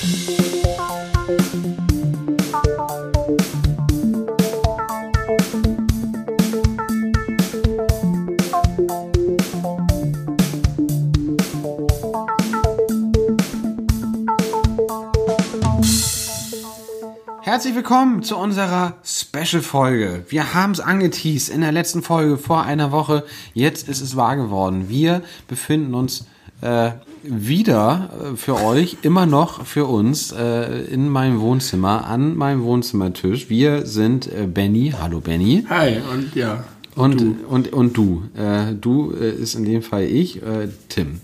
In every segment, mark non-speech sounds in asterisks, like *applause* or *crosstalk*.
Herzlich willkommen zu unserer Special-Folge. Wir haben es angeteased in der letzten Folge vor einer Woche. Jetzt ist es wahr geworden. Wir befinden uns äh, wieder äh, für euch, immer noch für uns, äh, in meinem Wohnzimmer, an meinem Wohnzimmertisch. Wir sind äh, Benny. Hallo Benny. Hi, und ja. Und du, und, und du. Äh, du äh, ist in dem Fall ich, äh, Tim.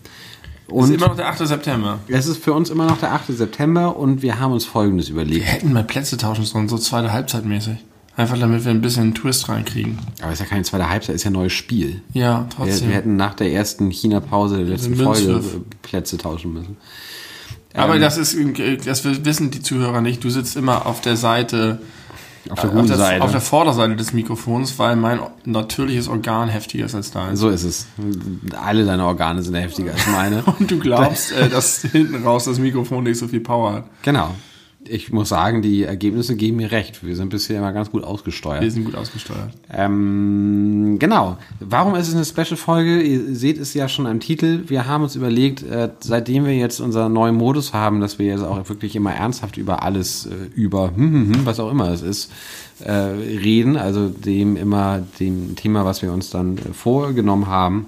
Und ist immer noch der 8. September. Es ist für uns immer noch der 8. September und wir haben uns Folgendes überlegt. Wir hätten mal Plätze tauschen sollen, so zweite Halbzeit mäßig. Einfach damit wir ein bisschen einen Twist reinkriegen. Aber es ist ja keine zweite Halbzeit, es ist ja ein neues Spiel. Ja, trotzdem. Wir, wir hätten nach der ersten China-Pause der letzten Folge Plätze tauschen müssen. Aber ähm, das ist, das wissen die Zuhörer nicht. Du sitzt immer auf der Seite auf der guten auf der, Seite. Auf der Vorderseite des Mikrofons, weil mein natürliches Organ heftiger ist als dein. So ist es. Alle deine Organe sind heftiger als meine. *laughs* Und du glaubst, äh, dass hinten raus das Mikrofon nicht so viel Power hat. Genau ich muss sagen, die Ergebnisse geben mir recht. Wir sind bisher immer ganz gut ausgesteuert. Wir sind gut ausgesteuert. Ähm, genau. Warum ist es eine Special-Folge? Ihr seht es ja schon am Titel. Wir haben uns überlegt, äh, seitdem wir jetzt unseren neuen Modus haben, dass wir jetzt auch wirklich immer ernsthaft über alles, äh, über hm, hm, hm, was auch immer es ist, äh, reden. Also dem immer dem Thema, was wir uns dann äh, vorgenommen haben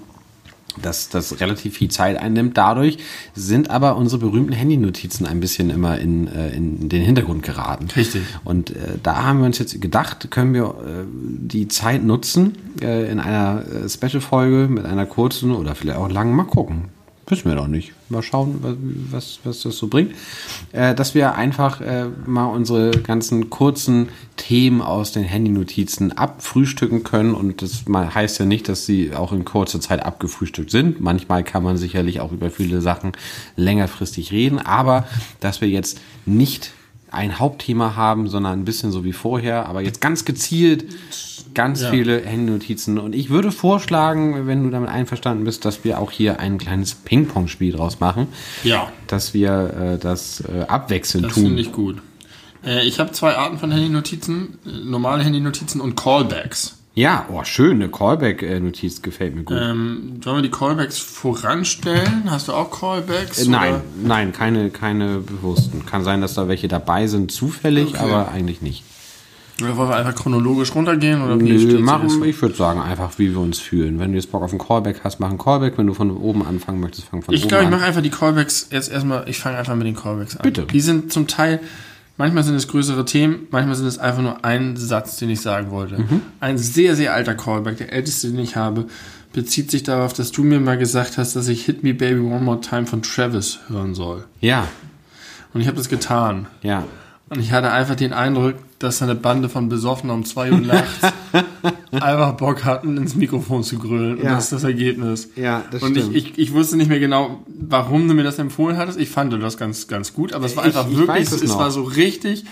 dass das relativ viel Zeit einnimmt. Dadurch sind aber unsere berühmten Handynotizen ein bisschen immer in, äh, in den Hintergrund geraten. Richtig. Und äh, da haben wir uns jetzt gedacht, können wir äh, die Zeit nutzen äh, in einer äh, Special-Folge mit einer kurzen oder vielleicht auch langen, mal gucken, Wissen wir doch nicht. Mal schauen, was, was das so bringt. Äh, dass wir einfach äh, mal unsere ganzen kurzen Themen aus den Handynotizen abfrühstücken können. Und das heißt ja nicht, dass sie auch in kurzer Zeit abgefrühstückt sind. Manchmal kann man sicherlich auch über viele Sachen längerfristig reden. Aber dass wir jetzt nicht ein Hauptthema haben, sondern ein bisschen so wie vorher, aber jetzt ganz gezielt ganz ja. viele Handynotizen. Und ich würde vorschlagen, wenn du damit einverstanden bist, dass wir auch hier ein kleines Ping-Pong-Spiel draus machen. Ja. Dass wir äh, das äh, abwechselnd das tun. Das finde ich gut. Äh, ich habe zwei Arten von Handynotizen: äh, normale Handynotizen und Callbacks. Ja, oh, schön, eine Callback-Notiz gefällt mir gut. Ähm, sollen wir die Callbacks voranstellen? Hast du auch Callbacks? Äh, nein, oder? nein, keine, keine bewussten. Kann sein, dass da welche dabei sind, zufällig, okay. aber eigentlich nicht. Oder wollen wir einfach chronologisch runtergehen? Oder wie Nö, machen, ich würde sagen, einfach wie wir uns fühlen. Wenn du jetzt Bock auf einen Callback hast, mach einen Callback. Wenn du von oben anfangen möchtest, fang von ich oben glaub, an. Ich glaube, ich mache einfach die Callbacks jetzt erstmal, ich fange einfach mit den Callbacks an. Bitte. Die sind zum Teil, Manchmal sind es größere Themen, manchmal sind es einfach nur ein Satz, den ich sagen wollte. Mhm. Ein sehr, sehr alter Callback, der älteste, den ich habe, bezieht sich darauf, dass du mir mal gesagt hast, dass ich Hit Me Baby One More Time von Travis hören soll. Ja. Und ich habe das getan. Ja. Und ich hatte einfach den Eindruck, dass eine Bande von Besoffenen um zwei Uhr nachts *laughs* einfach Bock hatten, ins Mikrofon zu grölen. Und das ist das Ergebnis. Ja, das und stimmt. Ich, ich, ich wusste nicht mehr genau, warum du mir das empfohlen hattest. Ich fand das ganz, ganz gut, aber es war einfach ich, wirklich, es, es war so richtig.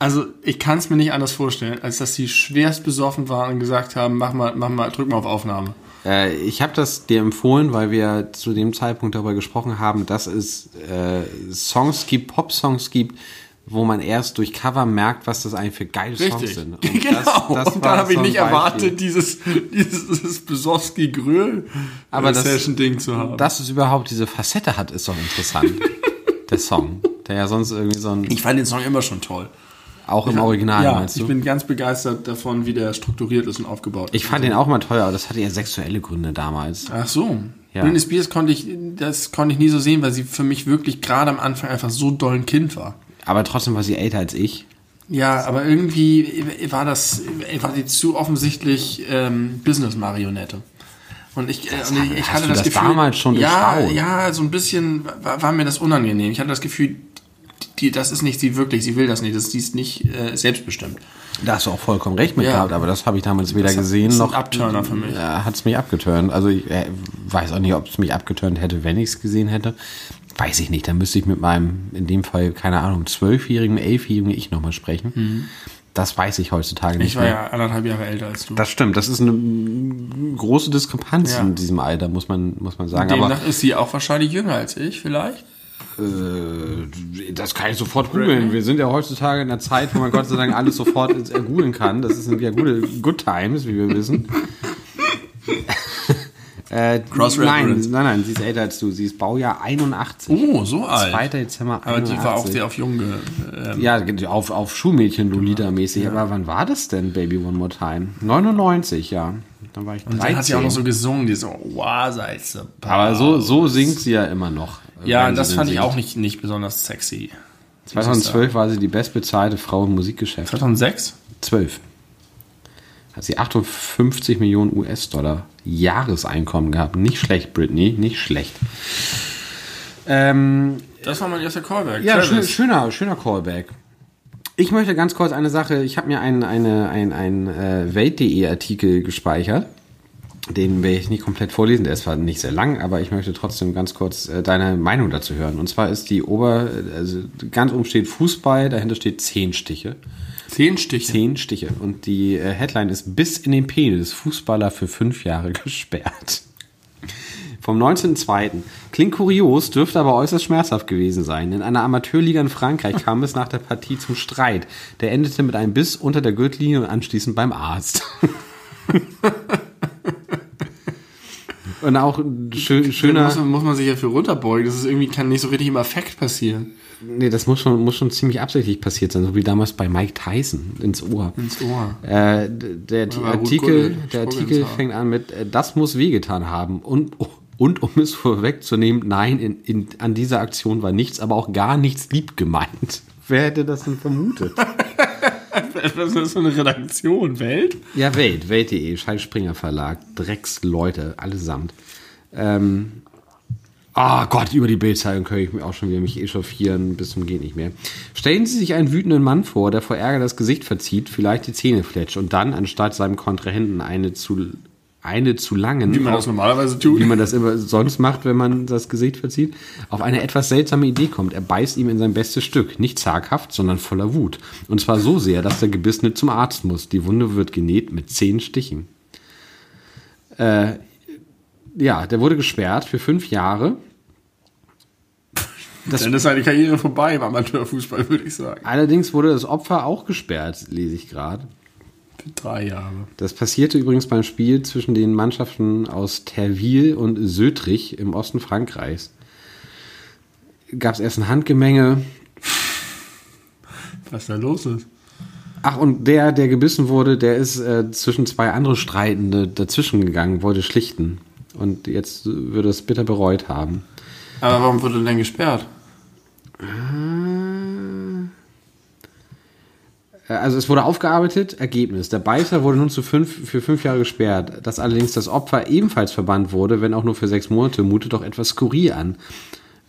Also ich kann es mir nicht anders vorstellen, als dass sie schwerst besoffen waren und gesagt haben, mach mal, mach mal, drück mal auf Aufnahme. Äh, ich habe das dir empfohlen, weil wir zu dem Zeitpunkt darüber gesprochen haben, dass es äh, Songs gibt, Pop-Songs gibt, wo man erst durch Cover merkt, was das eigentlich für geile Richtig. Songs sind. *laughs* Und genau. Das, das und dann habe ich nicht erwartet, dieses, *laughs* dieses Besowski Gröl Aber das, Session Ding zu haben. Dass es überhaupt diese Facette hat, ist doch interessant. *laughs* der Song. Der ja sonst irgendwie so ein. Ich fand den Song immer schon toll. Auch im Original, ja, meinst du? ich bin ganz begeistert davon, wie der strukturiert ist und aufgebaut ist. Ich fand den auch mal toll, aber das hatte ja sexuelle Gründe damals. Ach so. Ja. Britney Spears konnte ich, das konnte ich nie so sehen, weil sie für mich wirklich gerade am Anfang einfach so doll ein Kind war. Aber trotzdem war sie älter als ich. Ja, aber irgendwie war das, war sie zu offensichtlich ähm, Business-Marionette. Und ich, äh, Das und ich, ich hatte das, das Gefühl, damals schon ja, ja, so ein bisschen war, war mir das unangenehm. Ich hatte das Gefühl, die, das ist nicht sie wirklich, sie will das nicht, das, die ist nicht äh, selbstbestimmt. Da hast du auch vollkommen recht mit Ja. gehabt, aber das habe ich damals weder Das gesehen das ist noch. ein Abturner für mich. Hat es mich abgeturnt. Also ich äh, weiß auch nicht, ob es mich abgeturnt hätte, wenn ich es gesehen hätte. Weiß ich nicht. Dann müsste ich mit meinem, in dem Fall, keine Ahnung, zwölfjährigen, elfjährigen ich nochmal sprechen. Das weiß ich heutzutage nicht Mhm. Ich war mehr. ja anderthalb Jahre älter als du. Das stimmt. Das ist eine große Diskrepanz Ja. in diesem Alter, muss man, muss man sagen. Aber Demnach ist sie auch wahrscheinlich jünger als ich, vielleicht. Äh, das kann ich sofort googeln. Wir sind ja heutzutage in einer Zeit, wo man Gott sei Dank alles sofort äh, googeln kann. Das sind ja gute Good Times, wie wir wissen. Äh, nein, nein, nein, sie ist älter als du. Sie ist Baujahr 81. Oh, so alt. 2. Dezember 81. Aber die war auch sehr auf Junge. Ähm, ja, auf, auf Schulmädchen Lolita mäßig. Ja. Aber wann war das denn, Baby One More Time? 99, ja. Dann war ich 13. Und dann hat sie auch noch so gesungen, die so, wow, Salze. Aber so, so singt sie ja immer noch. Ja, das fand singt. ich auch nicht, nicht besonders sexy. 2012 war sie die bestbezahlte Frau im Musikgeschäft. 2006? 12. Hat sie 58 Millionen US-Dollar Jahreseinkommen gehabt. Nicht schlecht, Britney, nicht schlecht. Ähm, das war mein erster Callback. Ja, schön, schöner, schöner Callback. Ich möchte ganz kurz eine Sache, ich habe mir einen ein, ein, ein äh, Welt.de Artikel gespeichert. Den werde ich nicht komplett vorlesen, der ist zwar nicht sehr lang, aber ich möchte trotzdem ganz kurz äh, deine Meinung dazu hören. Und zwar ist die Ober, also ganz oben steht Fußball, dahinter steht zehn Stiche. Zehn Stiche? Zehn Stiche. Und die äh, Headline ist bis in den Penis, Fußballer für fünf Jahre *laughs* gesperrt. Vom 19.02. Klingt kurios, dürfte aber äußerst schmerzhaft gewesen sein. In einer Amateurliga in Frankreich kam es nach der Partie zum Streit. Der endete mit einem Biss unter der Gürtellinie und anschließend beim Arzt. *laughs* Und auch schön, schöner. Muss man, muss man sich ja für runterbeugen. Das ist irgendwie, kann nicht so richtig im Affekt passieren. Nee, das muss schon, muss schon ziemlich absichtlich passiert sein, so wie damals bei Mike Tyson ins Ohr. Ins Ohr. Äh, der, der Artikel, der Artikel fängt an mit, äh, das muss wehgetan haben. Und, und um es vorwegzunehmen, nein, in, in, an dieser Aktion war nichts, aber auch gar nichts lieb gemeint. Wer hätte das denn vermutet? *laughs* *laughs* Was ist das eine Redaktion? Welt? Ja, Welt. Welt.de, Scheiß Springer Verlag. Drecksleute, allesamt. Ähm, Ah oh Gott, über die Bildzeitung könnte ich mir auch schon wieder mich echauffieren, bis zum geht nicht mehr. Stellen Sie sich einen wütenden Mann vor, der vor Ärger das Gesicht verzieht, vielleicht die Zähne fletscht und dann, anstatt seinem Kontrahenten eine zu, eine zu langen. Wie man das normalerweise tut. Wie man das immer sonst macht, wenn man das Gesicht verzieht, auf eine etwas seltsame Idee kommt. Er beißt ihm in sein bestes Stück. Nicht zaghaft, sondern voller Wut. Und zwar so sehr, dass der Gebissene zum Arzt muss. Die Wunde wird genäht mit zehn Stichen. Äh, ja, der wurde gesperrt für fünf Jahre. Das Dann ist seine Karriere vorbei im Amateurfußball, würde ich sagen. Allerdings wurde das Opfer auch gesperrt, lese ich gerade. Drei Jahre. Das passierte übrigens beim Spiel zwischen den Mannschaften aus Terville und Sötrich im Osten Frankreichs. Gab es erst ein Handgemenge. Was da los ist? Ach, und der, der gebissen wurde, der ist äh, zwischen zwei andere Streitende dazwischen gegangen, wollte schlichten. Und jetzt würde es bitter bereut haben. Aber warum wurde denn gesperrt? Äh, also es wurde aufgearbeitet, Ergebnis. Der Beißer wurde nun zu fünf, für fünf Jahre gesperrt. Dass allerdings das Opfer ebenfalls verbannt wurde, wenn auch nur für sechs Monate, mutet doch etwas skurril an.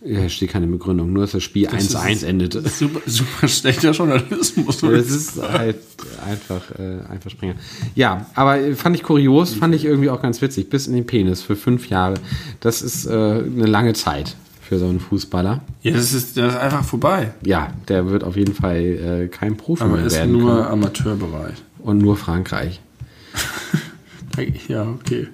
Ja, steht keine Begründung, nur dass das Spiel 1-1 endete. *laughs* Super, super schlechter Journalismus. Das ist halt einfach, äh, einfach Springer. Ja, aber fand ich kurios, fand ich irgendwie auch ganz witzig. Bis in den Penis für fünf Jahre. Das ist äh, eine lange Zeit für so einen Fußballer. Ja, das ist, das ist einfach vorbei. Ja, der wird auf jeden Fall äh, kein Profi aber mehr ist werden. nur können. Amateurbereich. Und nur Frankreich. *laughs* ja, okay.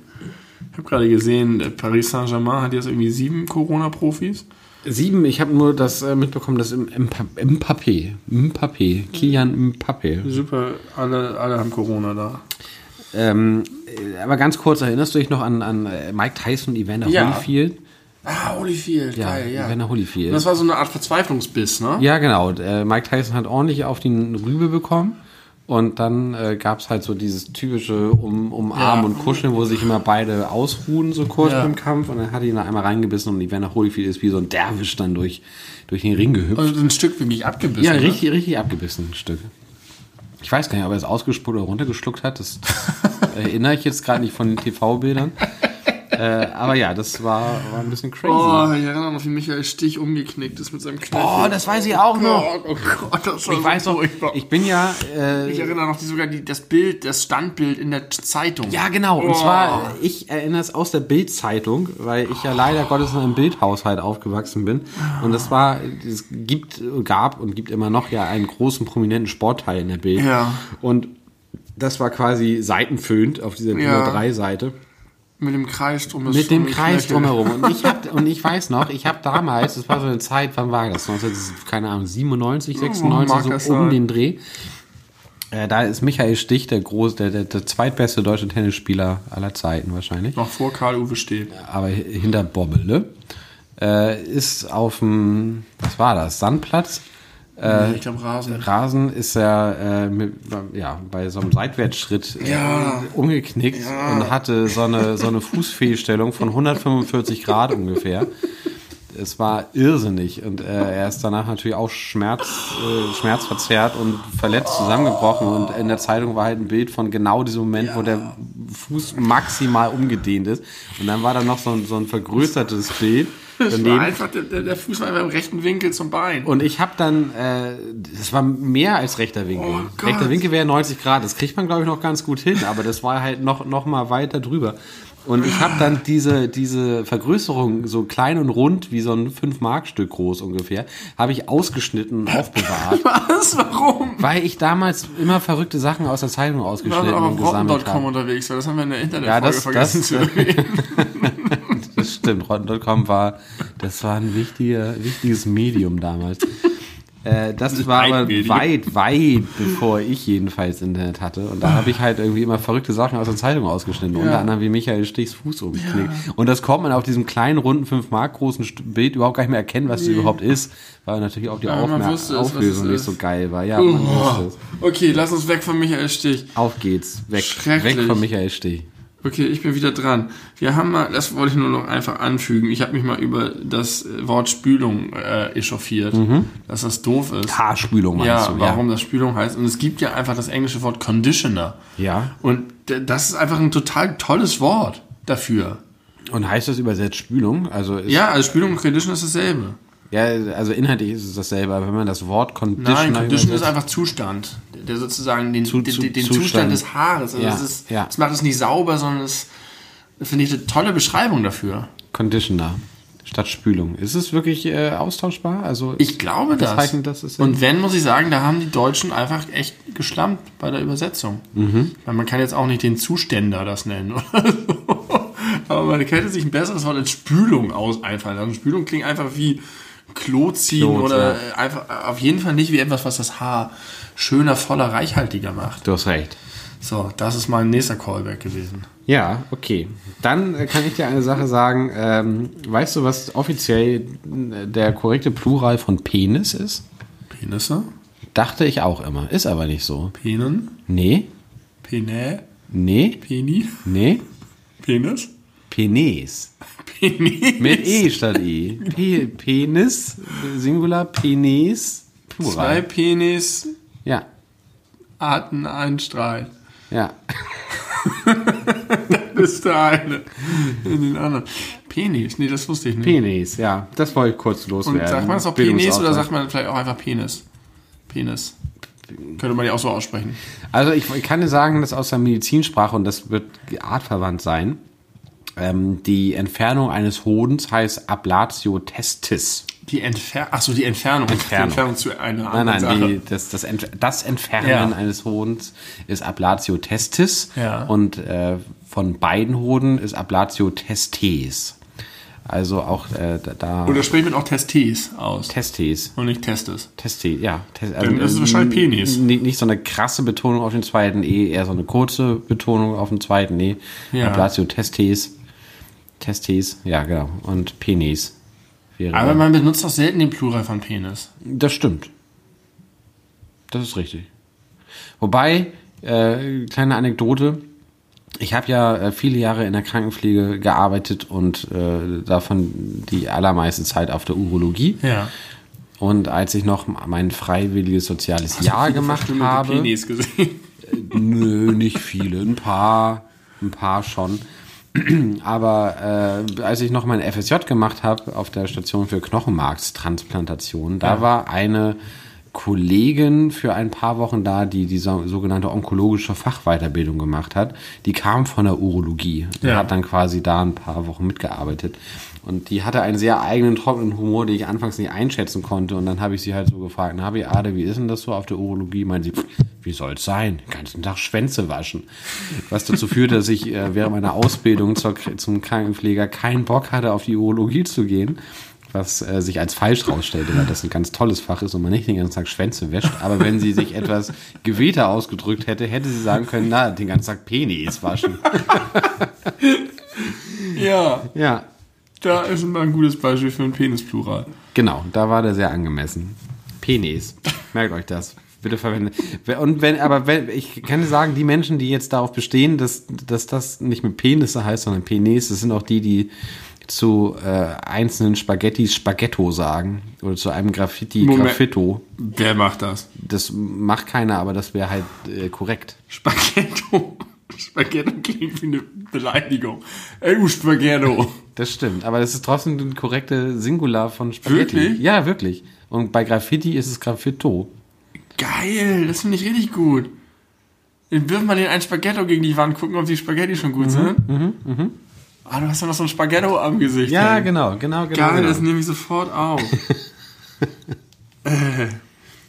Ich habe gerade gesehen, Paris Saint-Germain hat jetzt irgendwie sieben Corona-Profis. Sieben, ich habe nur das äh, mitbekommen, dass im Mbappé, Mbappé, Kilian Mbappé. Super, alle, alle haben Corona da. Ähm, aber ganz kurz, erinnerst du dich noch an, an äh, Mike Tyson und Evander ja. Holyfield? Ah, Holyfield, ja, geil, ja. Evander Holyfield. Und das war so eine Art Verzweiflungsbiss, ne? Ja, genau. Äh, Mike Tyson hat ordentlich auf die Rübe bekommen. Und dann äh, gab es halt so dieses typische um, Umarmen ja. und Kuscheln, wo sich immer beide ausruhen, so kurz ja. beim Kampf. Und dann hat ihn da einmal reingebissen und Evander Holyfield ist wie so ein Derwisch dann durch, durch den Ring gehüpft. Also ein Stück wirklich abgebissen. Ja, richtig, richtig abgebissen, ein Stück. Ich weiß gar nicht, ob er es ausgespuckt oder runtergeschluckt hat. Das *laughs* erinnere ich jetzt gerade nicht von den TV-Bildern äh, aber ja, das war, war ein bisschen crazy. Oh, ich erinnere noch, wie Michael Stich umgeknickt ist mit seinem Knöchel. Oh, das weiß ich auch noch. Oh, Gott, das war ich weiß noch, ich bin ja... Äh, ich erinnere noch die, sogar die, das Bild, das Standbild in der Zeitung. Ja, genau. Und oh. zwar, ich erinnere es aus der Bildzeitung, weil ich ja leider Gottes in einem Bildhaushalt aufgewachsen bin. Und das war, es gibt, gab und gibt immer noch ja einen großen prominenten Sportteil in der Bild. Ja. Und das war quasi seitenfüllend auf dieser DIN ja. 3 Seite. Mit dem Kreis drum. Mit dem Kreis drumherum. Und ich, hab, und ich *laughs* weiß noch, ich habe damals, das war so eine Zeit, wann war das? 19, keine Ahnung, 97, 96, so um sein? den Dreh. Äh, da ist Michael Stich der, groß, der, der, der zweitbeste deutsche Tennisspieler aller Zeiten wahrscheinlich. Noch vor Karl-Uwe Steh. Aber hinter Bobbele. Äh, ist auf dem, was war das, Sandplatz? Äh, ich glaube Rasen. Rasen ist ja, äh, mit, ja bei so einem Seitwärtsschritt äh, ja. umgeknickt ja. und hatte so eine, so eine Fußfehlstellung von 145 Grad ungefähr. Es war irrsinnig und äh, er ist danach natürlich auch Schmerz, äh, schmerzverzerrt und verletzt zusammengebrochen und in der Zeitung war halt ein Bild von genau diesem Moment, ja. wo der Fuß maximal umgedehnt ist und dann war da noch so ein, so ein vergrößertes Bild *laughs* das war einfach, der, der, Fuß war einfach im rechten Winkel zum Bein. Und ich habe dann, äh, das war mehr als rechter Winkel. Oh rechter Winkel wäre 90 Grad. Das kriegt man, glaube ich, noch ganz gut hin, aber das war halt noch, noch mal weiter drüber. Und ich habe dann diese, diese Vergrößerung, so klein und rund, wie so ein 5-Mark-Stück groß ungefähr, habe ich ausgeschnitten und aufbewahrt. *laughs* Was? Warum? Weil ich damals immer verrückte Sachen aus der Zeitung ausgeschnitten und gesammelt habe. unterwegs war. Das haben wir in der Internetfolge ja, das, vergessen das, zu erwähnen. *laughs* das stimmt. Rotten.com war, das war ein wichtiger, wichtiges Medium damals. Äh, das war aber weit, weit bevor ich jedenfalls Internet hatte. Und da habe ich halt irgendwie immer verrückte Sachen aus der Zeitung ausgeschnitten. Ja. Unter anderem wie Michael Stichs Fuß umgeknickt. Ja. Und das kommt man auf diesem kleinen, runden, 5 Mark großen Bild überhaupt gar nicht mehr erkennen, was nee. das überhaupt ist. Weil natürlich auch die ja, Auflösung nicht so geil war. Ja, man uh, Okay, lass uns weg von Michael Stich. Auf geht's. Weg, weg von Michael Stich. Okay, ich bin wieder dran. Wir haben mal, das wollte ich nur noch einfach anfügen. Ich habe mich mal über das Wort Spülung äh, echauffiert, mhm. dass das doof ist. Haarspülung meinst ja, du? Ja, warum das Spülung heißt. Und es gibt ja einfach das englische Wort Conditioner. Ja. Und das ist einfach ein total tolles Wort dafür. Und heißt das übersetzt Spülung? Also ja, also Spülung und Conditioner ist dasselbe. Ja, also inhaltlich ist es dasselbe, aber wenn man das Wort Condition. Nein, Condition ist einfach Zustand. Der sozusagen den, zu, zu, den, Zustand. Zustand. des Haares. Also ja, das, ist, ja. das macht es nicht sauber, sondern es finde ich eine tolle Beschreibung dafür. Conditioner statt Spülung. Ist es wirklich äh, austauschbar? Also ich glaube das. Zeichen, das ist Und wenn, muss ich sagen, da haben die Deutschen einfach echt geschlampt bei der Übersetzung. Mhm. Weil man kann jetzt auch nicht den Zuständer das nennen oder *laughs* so. Aber man könnte sich ein besseres Wort als Spülung aus einfallen. Also Spülung klingt einfach wie Klo ziehen Klo, oder ja. einfach auf jeden Fall nicht wie etwas, was das Haar schöner, voller, reichhaltiger macht. Du hast recht. So, das ist mein nächster Callback gewesen. Ja, okay. Dann äh, kann ich dir eine Sache sagen. Ähm, weißt du, was offiziell äh, der korrekte Plural von Penis ist? Penisse? Dachte ich auch immer. Ist aber nicht so. Penen? Nee. Penä? Nee. Peni? Nee. Penis? Penis. Penis. Mit E statt E. Pe Penis, Singular, Penis, Plural. Zwei Penis. Ja. Arten, ein Strahl. Ja. *laughs* das ist der eine. In den anderen. Penis, nee, das wusste ich nicht. Penis, ja. Das wollte ich kurz loswerden. Und sagt man es auch Penis oder sagt man vielleicht auch einfach Penis? Penis. Könnte man ja auch so aussprechen. Also ich, ich kann dir sagen, dass aus der Medizinsprache, und das wird artverwandt sein, ähm, die Entfernung eines Hodens heißt Ablatio testis. Die Entfernung, achso, die Entfernung. Entfernung. Die Entfernung zu einer nein, nein, Sache. Die, das, das, Ent das Entfernen ja. eines Hodens ist Ablatio testis. Ja. Und äh, von beiden Hoden ist Ablatio testes. Also auch äh, da. Oder spricht man auch Testes aus? Testes. Und nicht Testes. Testes, ja. Test, also, Dann ist es wahrscheinlich Penis. Nicht, nicht so eine krasse Betonung auf den zweiten E, eher so eine kurze Betonung auf den zweiten E. Ja. Ablatio testes. Testes, ja, genau. Und Penis. Aber man benutzt doch selten den Plural von Penis. Das stimmt. Das ist richtig. Wobei, äh, kleine Anekdote. Ich habe ja äh, viele Jahre in der Krankenpflege gearbeitet und äh, davon die allermeiste Zeit auf der Urologie. Ja. Und als ich noch mein freiwilliges soziales Hast Jahr gemacht habe. Penis gesehen? Äh, nö, nicht viele. Ein paar. Ein paar schon. *clears throat* Aber äh, als ich noch mein FSJ gemacht habe auf der Station für Knochenmarkstransplantation, da ja. war eine Kollegin für ein paar Wochen da, die die so, sogenannte onkologische Fachweiterbildung gemacht hat. Die kam von der Urologie. Ja. hat dann quasi da ein paar Wochen mitgearbeitet. Und die hatte einen sehr eigenen, trockenen Humor, den ich anfangs nicht einschätzen konnte. Und dann habe ich sie halt so gefragt, na Beate, wie ist denn das so auf der Urologie? Meint sie, "Pff, wie soll's sein? Den ganzen Tag Schwänze waschen. Was dazu führte, dass ich äh, während meiner Ausbildung zur, zum Krankenpfleger keinen Bock hatte, auf die Urologie zu gehen. Was äh, sich als falsch rausstellte, weil das ein ganz tolles Fach ist und man nicht den ganzen Tag Schwänze wäscht. Aber wenn sie sich etwas gewählter ausgedrückt hätte, hätte sie sagen können, na, den ganzen Tag Penis waschen. Ja, Ja, da ist mal ein gutes Beispiel für ein Penisplural. Genau, da war der sehr angemessen. Penis. Merkt euch das. Bitte verwenden. Und wenn, aber wenn, ich kann dir sagen, die Menschen, die jetzt darauf bestehen, dass, dass das nicht mit Penisse heißt, sondern Penis, das sind auch die, die zu äh, einzelnen Spaghettis Spaghetto sagen. Oder zu einem Graffiti Moment. Graffito. Wer macht das? Das macht keiner, aber das wäre halt äh, korrekt. Spaghetto. Spaghetto klingt wie eine Beleidigung. Ey, du Spaghetto. Das stimmt, aber das ist trotzdem ein korrekte Singular von Spaghetti. Wirklich? Ja, wirklich. Und bei Graffiti ist es Graffito. Geil, das finde ich richtig gut. Dann wirft man den ein Spaghetto gegen die Wand, gucken, ob die Spaghetti schon gut sind. Mhm, mhm. Ah, du hast ja noch so ein Spaghetto am Gesicht. Ja, ey. genau, genau, genau. Geil, genau. das nehme ich sofort auf. *laughs* äh,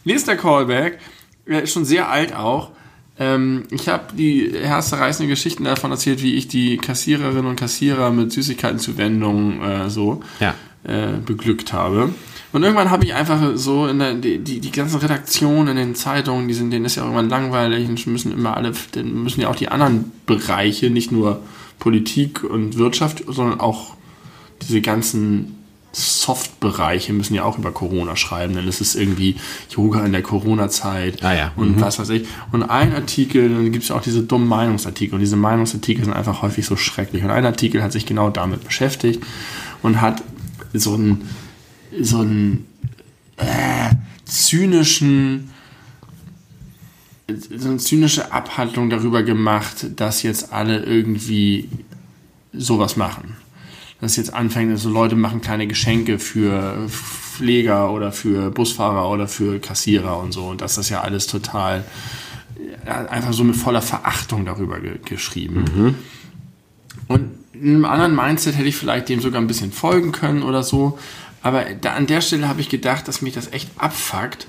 nächster Callback, der ist schon sehr alt auch. Ähm, ich habe die herzzerreißende Geschichten davon erzählt, wie ich die Kassiererinnen und Kassierer mit Süßigkeitenzuwendungen äh, so Ja. äh, beglückt habe. Und irgendwann habe ich einfach so in der, die, die, die ganzen Redaktionen in den Zeitungen, die sind, denen ist ja irgendwann langweilig und müssen immer alle, dann müssen ja auch die anderen Bereiche, nicht nur Politik und Wirtschaft, sondern auch diese ganzen Soft-Bereiche müssen ja auch über Corona schreiben, denn es ist irgendwie Yoga in der Corona-Zeit Ah ja, und was weiß ich. Und ein Artikel, dann gibt es ja auch diese dummen Meinungsartikel und diese Meinungsartikel sind einfach häufig so schrecklich. Und ein Artikel hat sich genau damit beschäftigt und hat so einen, so einen äh, zynischen so eine zynische Abhandlung darüber gemacht, dass jetzt alle irgendwie sowas machen. Dass jetzt anfängt, so Leute machen kleine Geschenke für Pfleger oder für Busfahrer oder für Kassierer und so. Und dass das ja alles total einfach so mit voller Verachtung darüber ge geschrieben. Und in einem anderen Mindset hätte ich vielleicht dem sogar ein bisschen folgen können oder so. Aber da, an der Stelle habe ich gedacht, dass mich das echt abfuckt,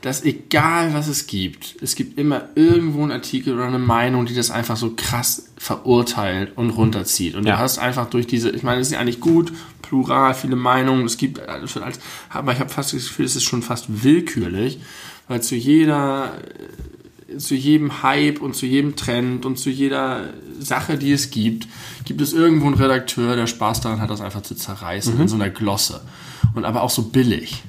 dass egal was es gibt, es gibt immer irgendwo einen Artikel oder eine Meinung, die das einfach so krass verurteilt und runterzieht. Und Ja. du hast einfach durch diese, ich meine, es ist ja eigentlich gut, plural, viele Meinungen, es gibt alles aber ich habe fast das Gefühl, es ist schon fast willkürlich, weil zu jeder zu jedem Hype und zu jedem Trend und zu jeder Sache, die es gibt, gibt es irgendwo einen Redakteur, der Spaß daran hat, das einfach zu zerreißen Mhm. in so einer Glosse. Und aber auch so billig.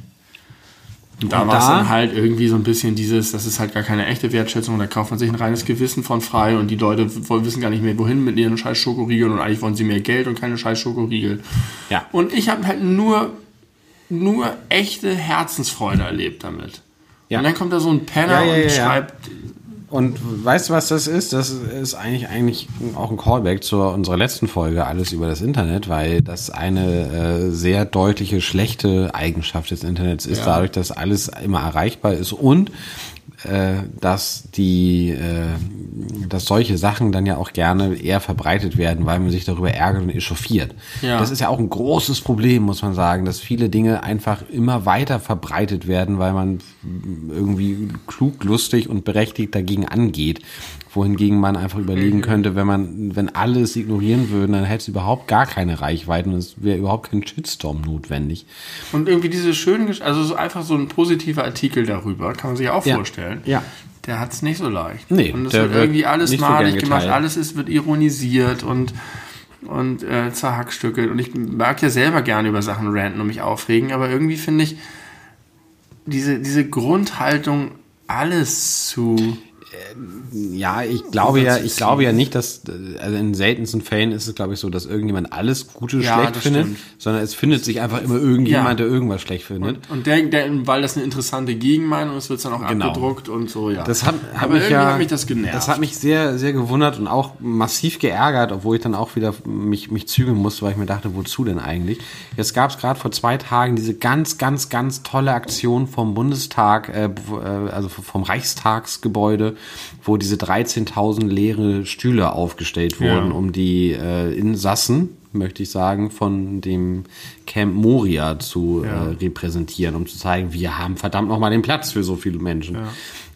Und da war es da- dann halt irgendwie so ein bisschen dieses, das ist halt gar keine echte Wertschätzung da kauft man sich ein reines Gewissen von frei und die Leute wissen gar nicht mehr, wohin mit ihren scheiß Schokoriegeln und eigentlich wollen sie mehr Geld und keine scheiß Schokoriegel. Ja. Und ich habe halt nur, nur echte Herzensfreude erlebt damit. Ja. Und dann kommt da so ein Penner Ja, ja, und schreibt, Und weißt du, was das ist? Das ist eigentlich, eigentlich auch ein Callback zu unserer letzten Folge, alles über das Internet, weil das eine äh, sehr deutliche schlechte Eigenschaft des Internets ist, Ja. dadurch, dass alles immer erreichbar ist und dass die, äh, dass solche Sachen dann ja auch gerne eher verbreitet werden, weil man sich darüber ärgert und echauffiert. Ja. Das ist ja auch ein großes Problem, muss man sagen, dass viele Dinge einfach immer weiter verbreitet werden, weil man irgendwie klug, lustig und berechtigt dagegen angeht. Wohingegen man einfach überlegen könnte, wenn man, wenn alle es ignorieren würden, dann hätte es überhaupt gar keine Reichweite und es wäre überhaupt kein Shitstorm notwendig. Und irgendwie diese schönen, also so einfach so ein positiver Artikel darüber, kann man sich auch Ja. vorstellen. Ja. Der hat es nicht so leicht. Nee, und es wird irgendwie alles so malig gern gemacht, alles ist, wird ironisiert und, und äh, zerhackstückelt. Und ich mag ja selber gerne über Sachen ranten und mich aufregen, aber irgendwie finde ich diese, diese Grundhaltung, alles zu Ja, ich glaube ja, ich glaube ja nicht, dass also in seltensten Fällen ist es, glaube ich, so, dass irgendjemand alles Gute Ja, schlecht findet, stimmt. sondern es findet sich einfach immer irgendjemand, Ja. der irgendwas schlecht findet. Und der, der, weil das eine interessante Gegenmeinung ist, wird es dann auch Genau. abgedruckt und so, ja. Das hat, hat Aber mich irgendwie ja, hat mich das genervt. Das hat mich sehr, sehr gewundert und auch massiv geärgert, obwohl ich dann auch wieder mich, mich zügeln musste, weil ich mir dachte, wozu denn eigentlich? Jetzt gab es gerade vor zwei Tagen diese ganz, ganz, ganz tolle Aktion vom Bundestag, äh, äh, also vom Reichstagsgebäude, wo diese 13.000 leere Stühle aufgestellt Ja. wurden, um die äh, Insassen, möchte ich sagen, von dem Camp Moria zu Ja. äh, repräsentieren, um zu zeigen, wir haben verdammt nochmal den Platz für so viele Menschen.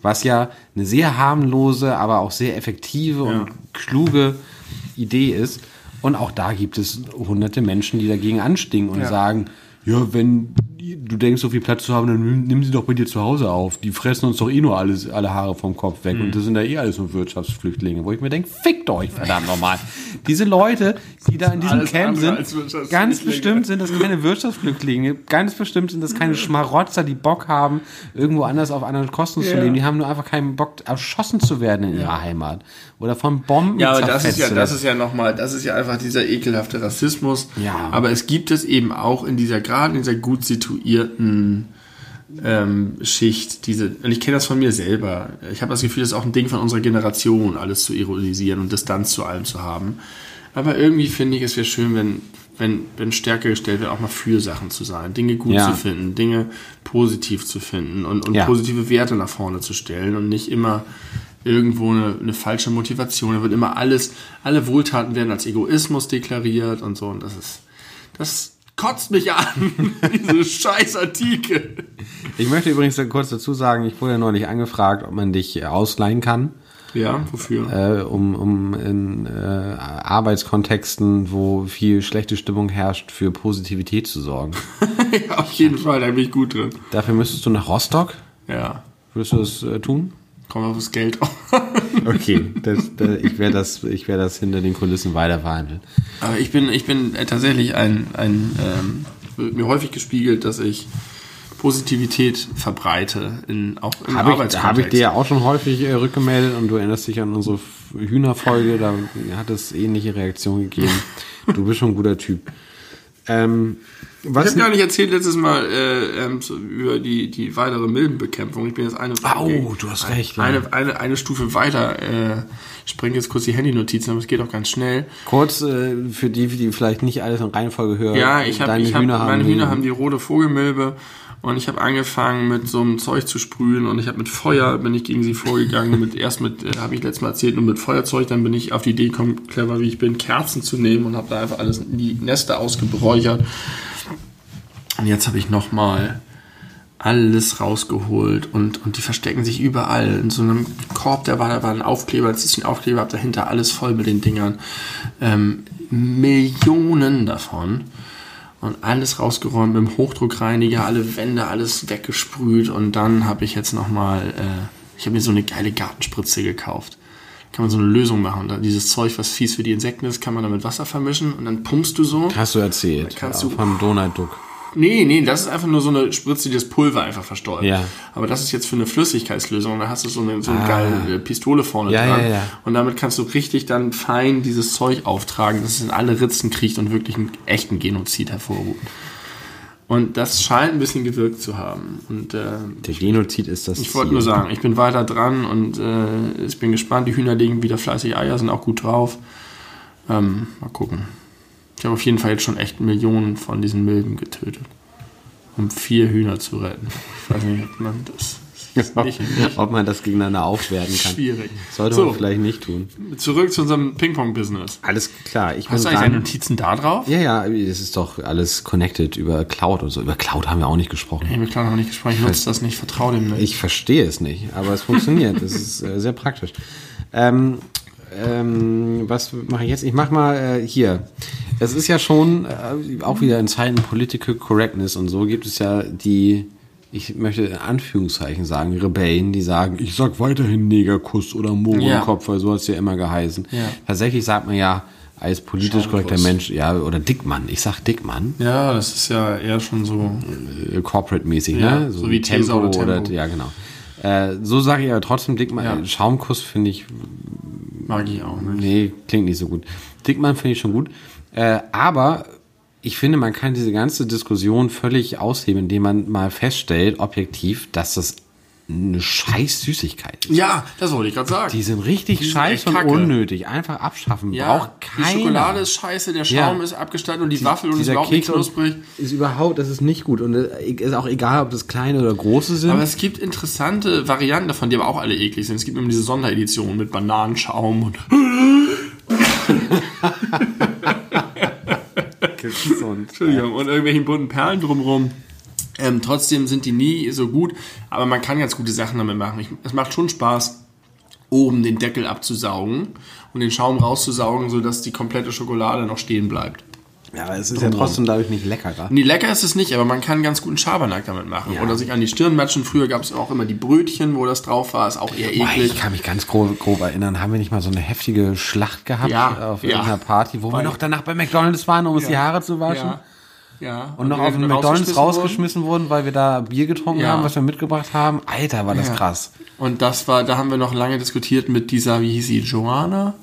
Was ja eine sehr harmlose, aber auch sehr effektive und kluge Idee ist. Und auch da gibt es hunderte Menschen, die dagegen anstinken und Ja. sagen, ja, wenn du denkst, so viel Platz zu haben, dann nimm- sie doch bei dir zu Hause auf. Die fressen uns doch eh nur alles, alle Haare vom Kopf weg. Und das sind ja eh alles nur Wirtschaftsflüchtlinge. Wo ich mir denke, fickt euch, verdammt nochmal. Diese Leute, die da in diesem Camp sind, ganz bestimmt sind das keine Wirtschaftsflüchtlinge. Ganz bestimmt sind das keine Schmarotzer, die Bock haben, irgendwo anders auf anderen Kosten zu Ja. leben. Die haben nur einfach keinen Bock, erschossen zu werden in ihrer Heimat. Oder von Bomben Ja, aber das ist ja, das zu ist ja nochmal, das ist ja einfach dieser ekelhafte Rassismus. Ja. Aber es gibt es eben auch in dieser, gerade in dieser gut situierten ähm, Schicht, diese, und ich kenne das von mir selber. Ich habe das Gefühl, das ist auch ein Ding von unserer Generation, alles zu ironisieren und Distanz zu allem zu haben. Aber irgendwie finde ich, es wäre schön, wenn, wenn, wenn stärker gestellt wird, auch mal für Sachen zu sein, Dinge gut Ja. zu finden, Dinge positiv zu finden und, und Ja. positive Werte nach vorne zu stellen und nicht immer irgendwo eine, eine falsche Motivation. Da wird immer alles, alle Wohltaten werden als Egoismus deklariert und so. Und das ist, das kotzt mich an, *laughs* diese scheiß Artikel. Ich möchte übrigens kurz dazu sagen, ich wurde ja neulich angefragt, ob man dich äh, ausleihen kann, Ja, wofür? äh, um, um in äh, Arbeitskontexten, wo viel schlechte Stimmung herrscht, für Positivität zu sorgen. *laughs* ja, auf jeden Fall, da bin ich gut drin. Dafür müsstest du nach Rostock. Ja, Würdest du das äh, tun? Wir auf das Geld. *laughs* Okay, das, das, ich werde das, ich werde das hinter den Kulissen weiter verhandeln. Aber ich bin, ich bin äh, tatsächlich ein, ein ähm, wird mir häufig gespiegelt, dass ich Positivität verbreite, in, auch im Habe ich, Arbeitskontext. hab ich dir ja auch schon häufig äh, rückgemeldet und du erinnerst dich an unsere Hühnerfolge, da hat es ähnliche Reaktionen gegeben. *laughs* Du bist schon ein guter Typ. Ähm, Ich habe gar nicht erzählt letztes Mal äh, ähm, so über die, die weitere Milbenbekämpfung. Ich bin jetzt eine, Au, du hast recht, ja. eine, eine, eine Stufe weiter. Äh, ich spreng jetzt kurz die Handynotizen, aber es geht auch ganz schnell. kurz äh, für die, die vielleicht nicht alles in Reihenfolge hören. Ja, ich habe hab, meine Hühner haben die rote Vogelmilbe und ich habe angefangen mit so einem Zeug zu sprühen und ich habe mit Feuer bin ich gegen sie vorgegangen. mit erst mit äh, habe ich letztes Mal erzählt nur mit Feuerzeug, dann bin ich auf die Idee gekommen, clever wie ich bin, Kerzen zu nehmen und habe da einfach alles in die Nester ausgebräuchert. Und jetzt habe ich noch mal alles rausgeholt und, und die verstecken sich überall. In so einem Korb, da war, da war ein Aufkleber, jetzt ist ein Aufkleber, hab dahinter alles voll mit den Dingern. Ähm, Millionen davon. Und alles rausgeräumt mit dem Hochdruckreiniger, alle Wände, alles weggesprüht. Und dann habe ich jetzt nochmal, äh, ich habe mir so eine geile Gartenspritze gekauft. Kann man so eine Lösung machen. Da dieses Zeug, was fies für die Insekten ist, kann man dann mit Wasser vermischen und dann pumpst du so. Hast du erzählt. kannst ja, du- von Donald Duck. Nee, nee, das ist einfach nur so eine Spritze, die das Pulver einfach verstäubt. Ja. Aber das ist jetzt für eine Flüssigkeitslösung. Da hast du so eine, so eine geile Pistole vorne Ah. Ja, dran. ja, ja. Und damit kannst du richtig dann fein dieses Zeug auftragen, dass es in alle Ritzen kriegt und wirklich einen echten Genozid hervorruft. Und das scheint ein bisschen gewirkt zu haben. Und äh, Der Genozid ist das ich wollte nur sagen, ich bin weiter dran und äh, ich bin gespannt. Die Hühner legen wieder fleißig Eier, sind auch gut drauf. Ähm, mal gucken. Ich habe auf jeden Fall jetzt schon echt Millionen von diesen Milben getötet. Um vier Hühner zu retten. Ich weiß nicht, ob man das ist nicht, nicht Ob man das gegeneinander aufwerten kann. schwierig. Sollte so, man vielleicht nicht tun. zurück zu unserem Ping-Pong-Business. Alles klar, ich Hast du eigentlich deine. Notizen da drauf? Ja, ja, das ist doch alles connected über Cloud und so. Über Cloud haben wir auch nicht gesprochen. Ich habe klar noch nicht gesprochen, ich nutze das nicht, vertraue dem nicht. Ich verstehe es nicht, aber es funktioniert. Das ist äh, sehr praktisch. Ähm, ähm, was mache ich jetzt? Ich mache mal äh, hier. Es ist ja schon äh, auch wieder in Zeiten Political Correctness und so gibt es ja die, ich möchte in Anführungszeichen sagen, Rebellen, die sagen, ich sag weiterhin Negerkuss oder Mohrenkopf, weil so hat es ja immer geheißen. Ja. Tatsächlich sagt man ja als politisch korrekter. Mensch, ja, oder Dickmann. Ich sag Dickmann, ja, das ist ja eher schon so. äh, corporate-mäßig, Ja, ne? so wie Tesa oder Tempo. ja, genau. Äh, so sage ich aber trotzdem, Dickmann, Ja. Schaumkuss finde ich, Mag ich auch nicht. nee, klingt nicht so gut. Dickmann finde ich schon gut. Äh, aber ich finde, man kann diese ganze Diskussion völlig ausheben, indem man mal feststellt, objektiv, dass das eine scheiß Süßigkeit ist. Ja, das wollte ich gerade sagen. Die sind richtig Die sind scheiße echt und kacke. unnötig. Einfach abschaffen. Braucht keiner. Die Schokolade ist scheiße, der Schaum Ja. ist abgestattet und die Waffel und ist überhaupt nicht knusprig. Ist überhaupt, das ist nicht gut. Und äh, ist auch egal, ob das kleine oder große sind. Aber es gibt interessante Varianten davon, die aber auch alle eklig sind. Es gibt immer diese Sonderedition mit Bananenschaum und *laughs* Entschuldigung, und irgendwelchen bunten Perlen drumherum. Ähm, trotzdem sind die nie so gut, aber man kann ganz gute Sachen damit machen. Ich, es macht schon Spaß, oben den Deckel abzusaugen und den Schaum rauszusaugen, sodass die komplette Schokolade noch stehen bleibt. ja, aber es ist ja trotzdem dadurch nicht leckerer. Nee, lecker ist es nicht, aber man kann ganz guten Schabernack damit machen. Ja. Oder sich an die Stirn matschen. Früher gab es auch immer die Brötchen, wo das drauf war. Ist auch eher Boah, eklig. ich kann mich ganz grob, grob erinnern, haben wir nicht mal so eine heftige Schlacht gehabt Ja, auf ja. irgendeiner Party, wo wir Bei- noch danach bei McDonalds waren, um uns die Haare zu waschen? Ja. Ja. Und noch wir auf den McDonalds rausgeschmissen rausgeschmissen wurden, weil wir da Bier getrunken Ja. haben, was wir mitgebracht haben. Alter, war das Ja. krass. Und das war, da haben wir noch lange diskutiert mit dieser, wie hieß sie, Joanna.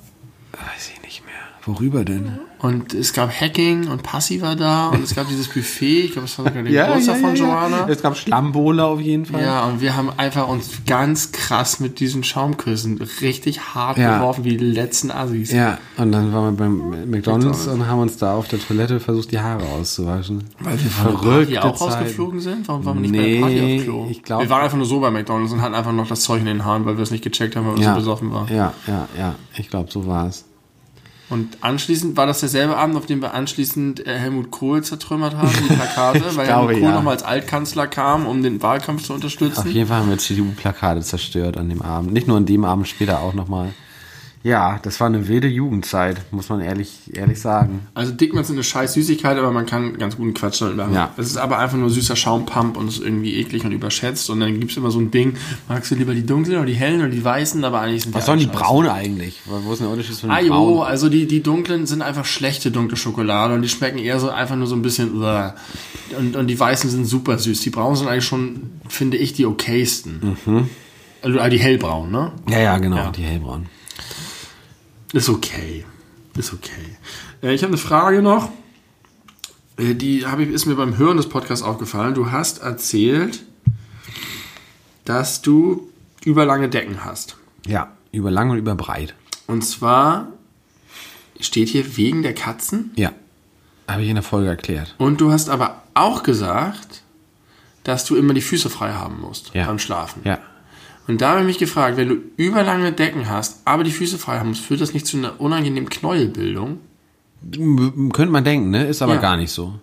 Weiß ich nicht mehr. Worüber denn? Und es gab Hacking und Passi war da und es gab dieses Buffet. Ich glaube, es war sogar der *laughs* Geburtstag von Joanna. Es gab Schlammbohle auf jeden Fall. Ja, und wir haben einfach uns ganz krass mit diesen Schaumküssen richtig hart Ja. geworfen, wie die letzten Assis. Ja, und dann waren wir beim McDonalds und haben uns da auf der Toilette versucht, die Haare auszuwaschen. Weil wir Party auch Zeiten. rausgeflogen sind? Warum waren wir nicht bei Nee, der Party auf Klo? ich glaub- wir waren einfach nur so bei McDonalds und hatten einfach noch das Zeug in den Haaren, weil wir es nicht gecheckt haben, weil wir Ja, so besoffen waren. ja, ja, ja. Ich glaube, so war es. Und anschließend war das derselbe Abend, auf dem wir anschließend äh, Helmut Kohl zertrümmert haben, die Plakate, *laughs* weil glaube, Helmut Kohl ja. nochmal als Altkanzler kam, um den Wahlkampf zu Auf unterstützen. jeden Fall haben wir CDU-Plakate zerstört an dem Abend. Nicht nur an dem Abend, später auch nochmal. Ja, das war eine wilde Jugendzeit, muss man ehrlich, ehrlich sagen. Also Dickmanns sind eine scheiß Süßigkeit, aber man kann ganz guten Quatsch damit machen. Ja. Es ist aber einfach nur süßer Schaumpump und ist irgendwie eklig und überschätzt. Und dann gibt es immer so ein Ding, magst du lieber die dunklen oder die hellen oder die weißen, aber eigentlich sind Was die sollen die alle scheiße. braune eigentlich? Wo ist denn der Unterschied von den jo, braunen? also die, die dunklen sind einfach schlechte dunkle Schokolade und die schmecken eher so einfach nur so ein bisschen und, und die weißen sind super süß. Die braunen sind eigentlich schon, finde ich, die okaysten. Also ah, die hellbraunen, ne? Ja, ja, genau, Ja. die hellbraunen. Ist okay. Ist okay. Äh, ich habe eine Frage noch. Äh, Die habe ich, ist mir beim Hören des Podcasts aufgefallen. Du hast erzählt, dass du überlange Decken hast. Ja, über lang und über breit. Und zwar steht hier wegen der Katzen. Ja, habe ich in der Folge erklärt. Und du hast aber auch gesagt, dass du immer die Füße frei haben musst Ja. beim Schlafen. Ja. Und da habe ich mich gefragt, wenn du überlange Decken hast, aber die Füße frei haben musst, führt das nicht zu einer unangenehmen Knäuelbildung? M- Könnte man denken, ne? Ist aber Ja. gar nicht so.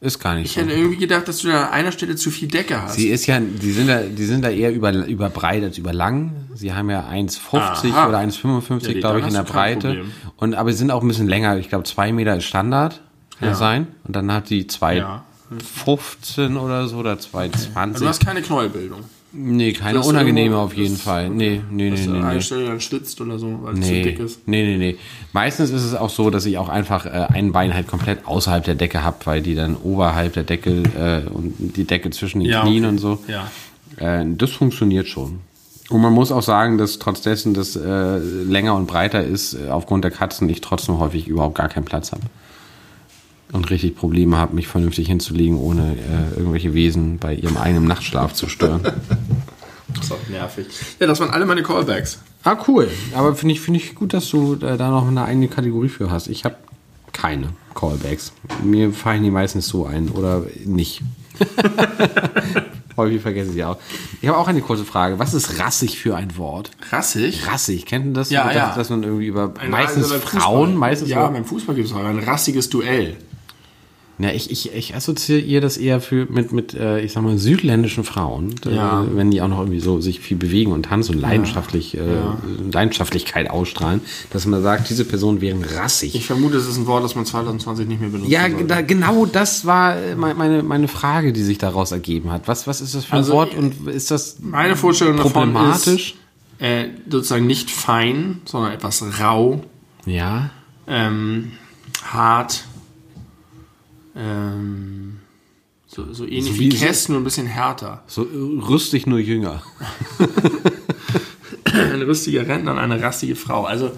Ist gar nicht Ich so. hätte irgendwie gedacht, dass du da an einer Stelle zu viel Decke hast. Sie ist ja, die sind da, die sind da eher über, über breit als über lang. Sie haben ja 1,50 Aha. oder 1,55, Ja, glaube ich, in der Breite. Problem. Und, aber sie sind auch ein bisschen länger. Ich glaube, zwei Meter ist Standard, kann Ja. sein. Und dann hat die 2,15 Ja. oder so oder 2,20. du hast keine Knäuelbildung. Nee, keine du unangenehme auf jeden das- Fall. Nee, nee, Dass nee, du nee. nee. Stelle dann schlitzt oder so, weil es zu Nee, dick ist. nee, nee, nee. Meistens ist es auch so, dass ich auch einfach äh, ein Bein halt komplett außerhalb der Decke habe, weil die dann oberhalb der Decke äh, und die Decke zwischen den Ja, Knien okay. und so. Ja. Äh, das funktioniert schon. Und man muss auch sagen, dass trotz dessen, dass äh, länger und breiter ist, äh, aufgrund der Katzen ich trotzdem häufig überhaupt gar keinen Platz habe. Und richtig Probleme habe, mich vernünftig hinzulegen, ohne äh, irgendwelche Wesen bei ihrem eigenen Nachtschlaf zu stören. *laughs* Das ist auch nervig. Ja, das waren alle meine Callbacks. ah, cool. Aber finde ich, finde ich gut, dass du äh, da noch eine eigene Kategorie für hast. Ich habe keine Callbacks. Mir fallen die meistens so ein oder nicht. *laughs* Häufig vergesse ich auch. Ich habe auch eine kurze Frage. Was ist rassig für ein Wort? Rassig. Rassig, kennt ihr das? Ja, dass, ja. dass man irgendwie über Ein- meistens also Frauen, meistens Ja, beim Fußball gibt es auch ein rassiges Duell. Ja, ich, ich, ich assoziiere das eher für, mit, mit äh, ich sag mal, südländischen Frauen, Ja. äh, wenn die auch noch irgendwie so sich viel bewegen und tanzen und leidenschaftlich, äh, Leidenschaftlichkeit ausstrahlen, dass man sagt, diese Personen wären rassig. Ich vermute, es ist ein Wort, das man 2020 nicht mehr benutzt. ja, da, genau das war äh, me- meine, meine Frage, die sich daraus ergeben hat. Was, was ist das für ein Also, Wort und ist das Meine Vorstellung davon problematisch? ist äh, sozusagen nicht fein, sondern etwas rau, Ja. ähm, hart, ähm, so, so ähnlich So wie wie Käse, nur ein bisschen härter. So äh, rüstig nur jünger. *laughs* ein rüstiger Rentner und eine rastige Frau. Also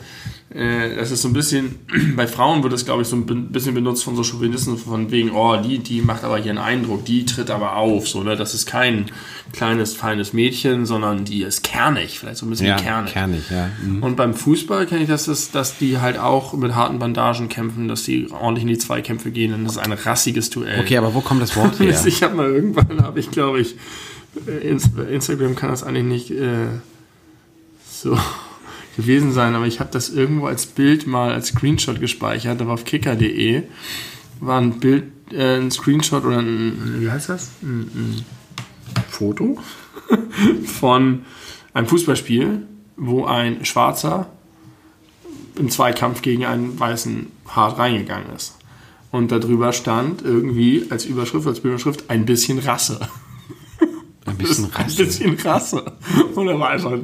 das ist so ein bisschen, *clears throat* bei Frauen wird es, glaube ich, so ein bisschen benutzt von so Chauvinisten, von wegen, oh, die, die macht aber hier einen Eindruck, die tritt aber auf, so, ne? Das ist kein kleines, feines Mädchen, sondern die ist kernig, vielleicht so ein bisschen Ja, kernig. kernig, ja. Mhm. Und beim Fußball kenne ich das, dass, dass die halt auch mit harten Bandagen kämpfen, dass die ordentlich in die Zweikämpfe gehen. Und das ist ein rassiges Duell. Okay, aber wo kommt das Wort *laughs* her? Ich habe mal irgendwann, habe ich glaube ich, äh, Ins- Instagram kann das eigentlich nicht äh, so gewesen sein, aber ich habe das irgendwo als Bild mal als Screenshot gespeichert, aber auf kicker.de war ein Bild, äh, ein Screenshot oder ein, wie heißt das? Ein, ein Foto *laughs* von einem Fußballspiel, wo ein Schwarzer im Zweikampf gegen einen Weißen hart reingegangen ist. Und darüber stand irgendwie als Überschrift, als Bildunterschrift, ein bisschen Rasse. Ein bisschen *laughs* Ein Rasse. bisschen Rasse. Und er war einfach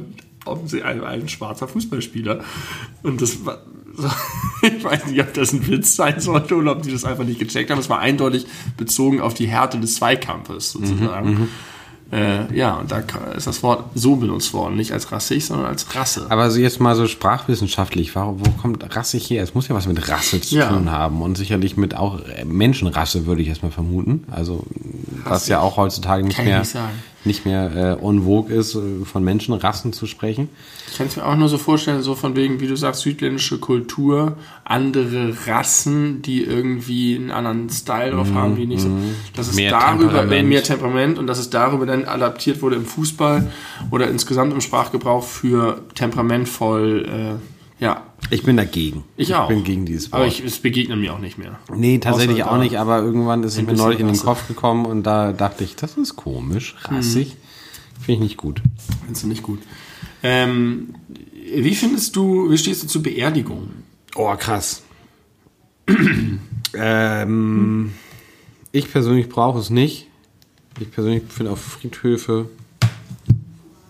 offensichtlich ein, ein schwarzer Fußballspieler. Und das war. So, *laughs* ich weiß nicht, ob das ein Witz sein sollte oder ob die das einfach nicht gecheckt haben. Es war eindeutig bezogen auf die Härte des Zweikampfes sozusagen. äh, ja, und da ist das Wort so benutzt worden. Nicht als rassig, sondern als Rasse. Aber so jetzt mal so sprachwissenschaftlich, warum, wo kommt rassig her? Es muss ja was mit Rasse zu Ja. tun haben und sicherlich mit auch äh, Menschenrasse, würde ich erstmal vermuten. Also, was ja auch heutzutage nicht Kann ich mehr, nicht mehr äh, en vogue ist, äh, von Menschenrassen zu sprechen. Ich kann es mir auch nur so vorstellen, so von wegen, wie du sagst, südländische Kultur, andere Rassen, die irgendwie einen anderen Style drauf haben, die nicht so. Dass es darüber, Temperament. mehr Temperament und dass es darüber dann adaptiert wurde im Fußball oder insgesamt im Sprachgebrauch für temperamentvoll, äh, ja. Ich bin dagegen. Ich auch. bin gegen dieses Wort. Aber ich, es begegnet mir auch nicht mehr. nee, tatsächlich Außer auch nicht, aber irgendwann ist es mir neulich in den. Kopf gekommen und da dachte ich, das ist komisch, rassig. Finde ich nicht gut. Findest du nicht gut. Ähm, wie findest du, wie stehst du zu Beerdigungen? Oh, krass. *clears throat* ähm, ich persönlich brauche es nicht. Ich persönlich finde auch Friedhöfe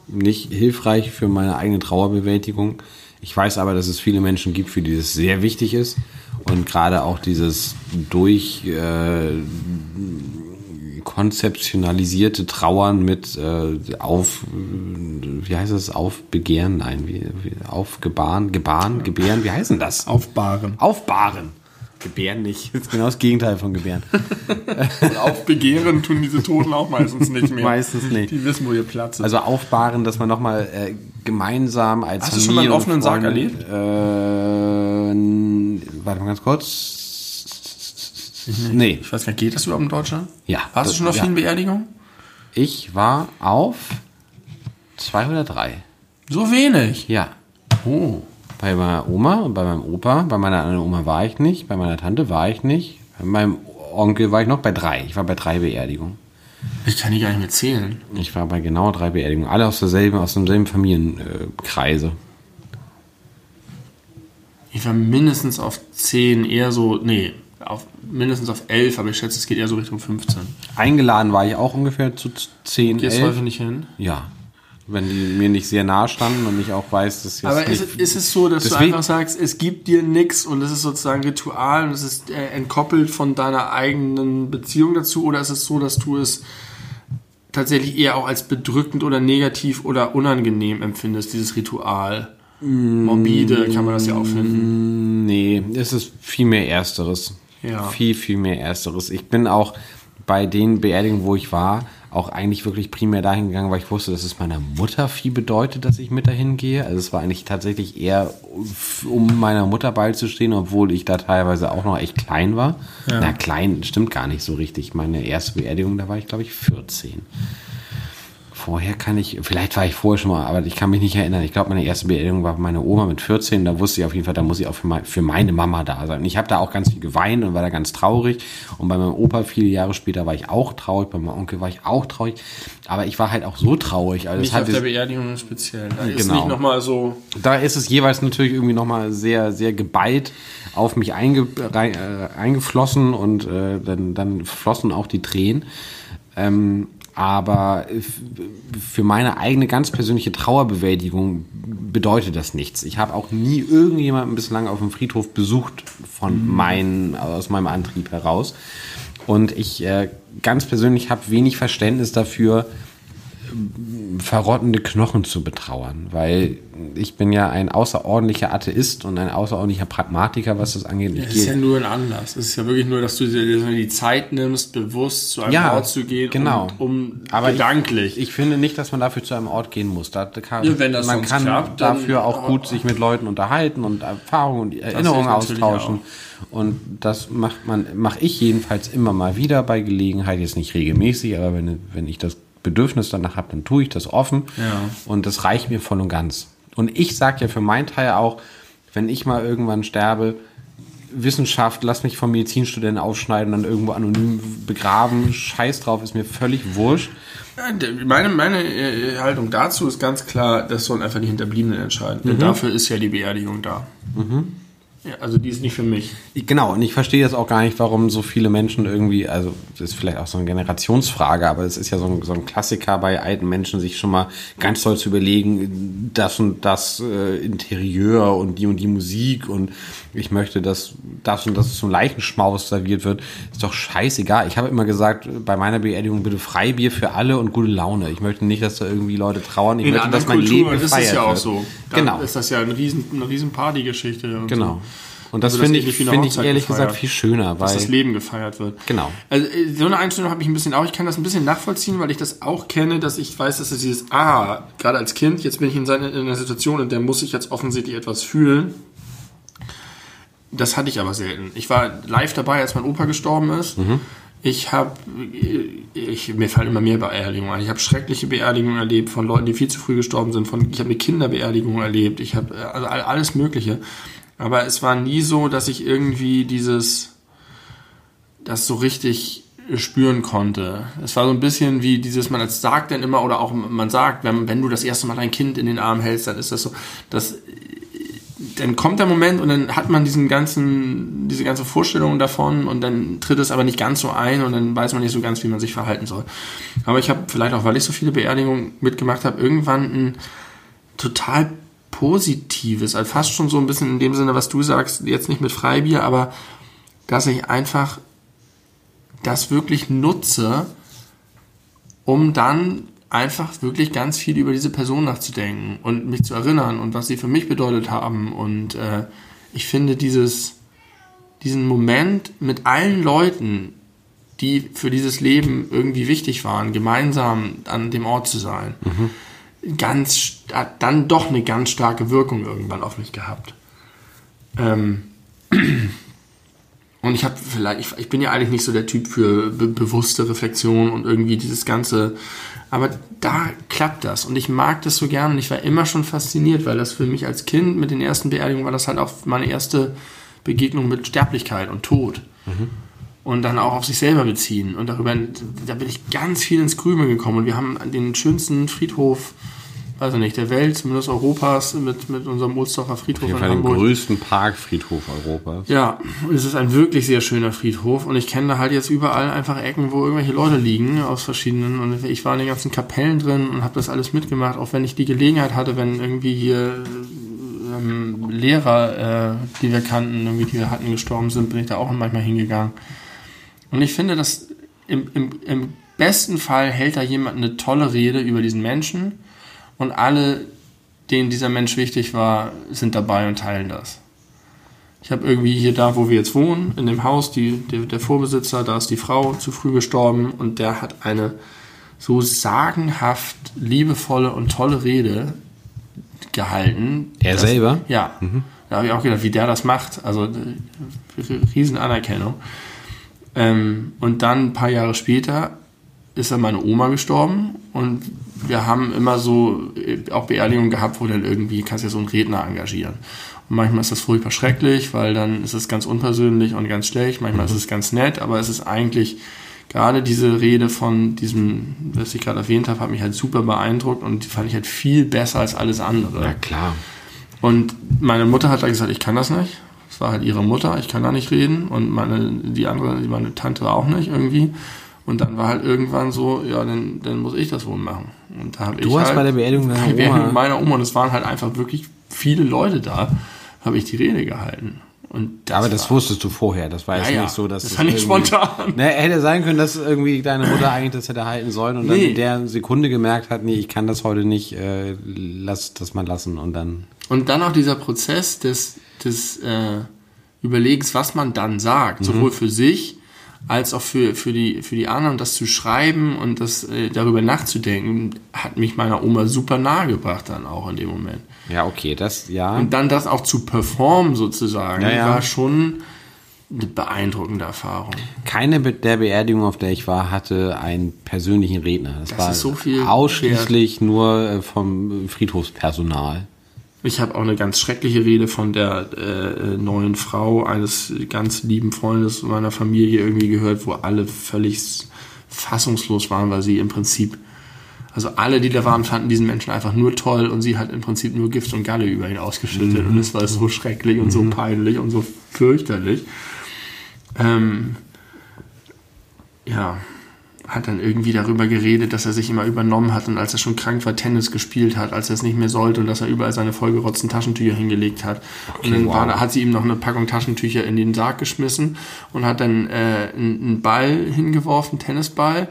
nicht hilfreich für meine eigene Trauerbewältigung. Ich weiß aber, dass es viele Menschen gibt, für die das sehr wichtig ist. Und gerade auch dieses durch äh, konzeptionalisierte Trauern mit äh, auf, wie heißt es, aufbegehren, nein, wie, wie aufgebaren, gebaren, gebären, wie heißt denn das? Aufbahren. Aufbahren. Gebären nicht. Das ist genau das Gegenteil von gebären. *laughs* Und aufbegehren tun diese Toten auch meistens nicht mehr. Meistens nicht. Die wissen, wo ihr Platz ist. Also aufbahren, dass man nochmal äh, gemeinsam als Hast du schon mal einen offenen Sarg erlebt? Äh, warte mal ganz kurz. Nee. Ich weiß gar nicht, geht das überhaupt in Deutschland? Ja. Warst du schon auf Ja. vielen Beerdigungen? Ich war auf 203. So wenig. Ja. Oh. Bei meiner Oma und bei meinem Opa. Bei meiner anderen Oma war ich nicht. Bei meiner Tante war ich nicht. Bei meinem Onkel war ich noch bei drei. Ich war bei drei Beerdigungen. Ich kann die gar nicht mehr zählen. Ich war bei genau drei Beerdigungen. Alle aus derselben, aus demselben Familienkreise. Ich war mindestens auf 10, eher so, nee, auf, mindestens auf 11, aber ich schätze, es geht eher so Richtung 15. Eingeladen war ich auch ungefähr zu 10, Gehst 11. häufig nicht hin? Ja. Wenn die mir nicht sehr nahe standen und ich auch weiß, dass jetzt Aber nicht, ist, ist es so, dass du Deswegen- einfach sagst, es gibt dir nichts und es ist sozusagen Ritual und es ist äh, entkoppelt von deiner eigenen Beziehung dazu oder ist es so, dass du es tatsächlich eher auch als bedrückend oder negativ oder unangenehm empfindest, dieses Ritual? Morbide kann man das ja auch finden. Nee, es ist viel mehr Ersteres. Ja. Viel, viel mehr Ersteres. Ich bin auch bei den Beerdigungen, wo ich war, auch eigentlich wirklich primär dahin gegangen, weil ich wusste, dass es meiner Mutter viel bedeutet, dass ich mit dahin gehe. Also es war eigentlich tatsächlich eher, um meiner Mutter beizustehen, obwohl ich da teilweise auch noch echt klein war. Na, klein stimmt gar nicht so richtig. Meine erste Beerdigung, da war ich, glaube ich, 14. Vorher kann ich, vielleicht war ich vorher schon mal, aber ich kann mich nicht erinnern. Ich glaube, meine erste Beerdigung war meine Oma mit 14. Da wusste ich auf jeden Fall, da muss ich auch für, mein, für meine Mama da sein. Und ich habe da auch ganz viel geweint und war da ganz traurig. Und bei meinem Opa viele Jahre später war ich auch traurig. Bei meinem Onkel war ich auch traurig. Aber ich war halt auch so traurig. Also Nicht das auf der Beerdigung speziell. Da ist Genau. nicht nochmal so. da ist es jeweils natürlich irgendwie nochmal sehr, sehr geballt auf mich einge, rein, äh, eingeflossen und äh, dann, dann flossen auch die Tränen. Ähm, aber f- für meine eigene ganz persönliche Trauerbewältigung bedeutet das nichts. Ich habe auch nie irgendjemanden bislang auf dem Friedhof besucht von meinen, aus meinem Antrieb heraus. Und ich äh, ganz persönlich habe wenig Verständnis dafür, verrottende Knochen zu betrauern, weil ich bin ja ein außerordentlicher Atheist und ein außerordentlicher Pragmatiker, was das angeht. Es ist ja nur ein Anlass. Es ist ja wirklich nur, dass du dir die Zeit nimmst, bewusst zu einem Ja, Ort zu gehen, genau. und, um Aber ich- gedanklich. Ich finde nicht, dass man dafür zu einem Ort gehen muss. Da kann, Ja, wenn das man kann klappt, dafür auch gut sich mit Leuten unterhalten und Erfahrungen und Erinnerungen austauschen. Und das macht man, mache ich jedenfalls immer mal wieder bei Gelegenheit, jetzt nicht regelmäßig, aber wenn, wenn ich das Bedürfnis danach habe, dann tue ich das offen. Ja. Und das reicht mir voll und ganz. Und ich sage ja für meinen Teil auch, wenn ich mal irgendwann sterbe, Wissenschaft, lass mich vom Medizinstudenten aufschneiden und dann irgendwo anonym begraben. Scheiß drauf, ist mir völlig wurscht. Meine, meine äh, Haltung dazu ist ganz klar, das sollen einfach die Hinterbliebenen entscheiden. Mhm. Denn dafür ist ja die Beerdigung da. Ja, also die ist nicht für mich. Ich- Genau, und ich verstehe jetzt auch gar nicht, warum so viele Menschen irgendwie, also das ist vielleicht auch so eine Generationsfrage, aber es ist ja so ein, so ein Klassiker bei alten Menschen, sich schon mal ganz toll zu überlegen, das und das äh, Interieur und die und die Musik und ich möchte, dass das und das zum Leichenschmaus serviert wird. Ist doch scheißegal. Ich habe immer gesagt, bei meiner Beerdigung bitte Freibier für alle und gute Laune. Ich möchte nicht, dass da irgendwie Leute trauern. Ich In möchte, dass mein Leben Kulturen ist gefeiert es ja auch wird. so. Genau. ist das ja eine riesen, eine riesen Partygeschichte. Genau. So. Und das Also finde ich, finde ich ehrlich gefeiert. gesagt viel schöner, dass weil das Leben gefeiert wird. Genau. Also äh, so eine Einstellung habe ich ein bisschen auch. Ich kann das ein bisschen nachvollziehen, weil ich das auch kenne, dass ich weiß, dass es dieses, ah, gerade als Kind, jetzt bin ich in, seine, in einer Situation, in der muss ich jetzt offensichtlich etwas fühlen. Das hatte ich aber selten. Ich war live dabei, als mein Opa gestorben ist. Ich habe, ich, mir fallen immer mehr Beerdigungen ein. Ich habe schreckliche Beerdigungen erlebt von Leuten, die viel zu früh gestorben sind. Von, ich habe eine Kinderbeerdigung erlebt. Ich habe äh, also all- alles Mögliche. Aber es war nie so, dass ich irgendwie dieses, das so richtig spüren konnte. Es war so ein bisschen wie dieses, man sagt dann immer, oder auch man sagt, wenn, wenn du das erste Mal dein Kind in den Arm hältst, dann ist das so, dass dann kommt der Moment und dann hat man diesen ganzen, diese ganze Vorstellung davon und dann tritt es aber nicht ganz so ein und dann weiß man nicht so ganz, wie man sich verhalten soll. Aber ich habe vielleicht auch, weil ich so viele Beerdigungen mitgemacht habe, irgendwann ein total positives, also fast schon so ein bisschen in dem Sinne, was du sagst, jetzt nicht mit Freibier, aber dass ich einfach das wirklich nutze, um dann einfach wirklich ganz viel über diese Person nachzudenken und mich zu erinnern und was sie für mich bedeutet haben. Und äh, ich finde dieses, diesen Moment mit allen Leuten, die für dieses Leben irgendwie wichtig waren, gemeinsam an dem Ort zu sein, ganz, hat dann doch eine ganz starke Wirkung irgendwann auf mich gehabt. Ähm, *clears throat* und ich habe vielleicht, ich, ich bin ja eigentlich nicht so der Typ für be bewusste Reflexion und irgendwie dieses ganze, aber da klappt das und ich mag das so gern und ich war immer schon fasziniert, weil das für mich als Kind mit den ersten Beerdigungen war das halt auch meine erste Begegnung mit Sterblichkeit und Tod. Und dann auch auf sich selber beziehen. Und darüber, da bin ich ganz viel ins Grübeln gekommen. Und wir haben den schönsten Friedhof, weiß ich nicht, der Welt, zumindest Europas, mit, mit unserem Ohlsdorfer Friedhof Auf jeden in Fall den größten Parkfriedhof Europas. Ja, und es ist ein wirklich sehr schöner Friedhof und ich kenne da halt jetzt überall einfach Ecken, wo irgendwelche Leute liegen aus verschiedenen und ich war in den ganzen Kapellen drin und habe das alles mitgemacht, auch wenn ich die Gelegenheit hatte, wenn irgendwie hier ähm, Lehrer, äh, die wir kannten, irgendwie die wir hatten, gestorben sind, bin ich da auch manchmal hingegangen. Und ich finde, dass im, im, im besten Fall hält da jemand eine tolle Rede über diesen Menschen und alle, denen dieser Mensch wichtig war, sind dabei und teilen das. Ich habe irgendwie hier da, wo wir jetzt wohnen, in dem Haus, die, der, der Vorbesitzer, da ist die Frau zu früh gestorben und der hat eine so sagenhaft liebevolle und tolle Rede gehalten. Er dass- selber? Ja. Da habe ich auch gedacht, wie der das macht. Also äh, riesen Anerkennung. Ähm, und dann ein paar Jahre später ist dann meine Oma gestorben und wir haben immer so äh, auch Beerdigungen gehabt, wo dann irgendwie kannst du ja so einen Redner engagieren. Und manchmal ist das furchtbar schrecklich, weil dann ist es ganz unpersönlich und ganz schlecht. Manchmal ist es ganz nett, aber es ist eigentlich gerade diese Rede von diesem, was ich gerade erwähnt habe, hat mich halt super beeindruckt und die fand ich halt viel besser als alles andere. Ja, klar. Und meine Mutter hat da gesagt, ich kann das nicht. Es war halt ihre Mutter, ich kann da nicht reden. Und meine, die andere, meine Tante auch nicht irgendwie. Und dann war halt irgendwann so, ja, dann, dann muss ich das wohl machen. Und da habe ich Du hast halt, bei der Beerdigung deiner der Beerdigung Oma- meiner Oma, und es waren halt einfach wirklich viele Leute da, habe ich die Rede gehalten. Und aber das war- wusstest du vorher. Das war jetzt Ja, nicht so, dass Das war nicht spontan. Ne, hätte sein können, dass irgendwie deine Mutter eigentlich das hätte halten sollen und dann Nee. in der Sekunde gemerkt hat, nee, ich kann das heute nicht, äh, lass das mal lassen und dann. Und dann auch dieser Prozess des, des äh, Überlegens, was man dann sagt, sowohl für sich als auch für, für, die, für die anderen, das zu schreiben und das äh, darüber nachzudenken, hat mich meiner Oma super nahe gebracht dann auch in dem Moment. Ja, okay, das, ja. Und dann das auch zu performen sozusagen, Ja, ja. war schon eine beeindruckende Erfahrung. Keine der Beerdigung, auf der ich war, hatte einen persönlichen Redner. Das, Das war so viel ausschließlich nur äh, vom Friedhofspersonal. Ich habe auch eine ganz schreckliche Rede von der äh, äh, neuen Frau eines ganz lieben Freundes meiner Familie irgendwie gehört, wo alle völlig fassungslos waren, weil sie im Prinzip, also alle, die da waren, fanden diesen Menschen einfach nur toll und sie hat im Prinzip nur Gift und Galle über ihn ausgeschüttet. Und es war so schrecklich und so peinlich und so fürchterlich. Ähm, ja, hat dann irgendwie darüber geredet, dass er sich immer übernommen hat und als er schon krank war, Tennis gespielt hat, als er es nicht mehr sollte und dass er überall seine vollgerotzten Taschentücher hingelegt hat. und dann wow. war, hat sie ihm noch eine Packung Taschentücher in den Sarg geschmissen und hat dann äh, einen einen Ball hingeworfen, einen Tennisball,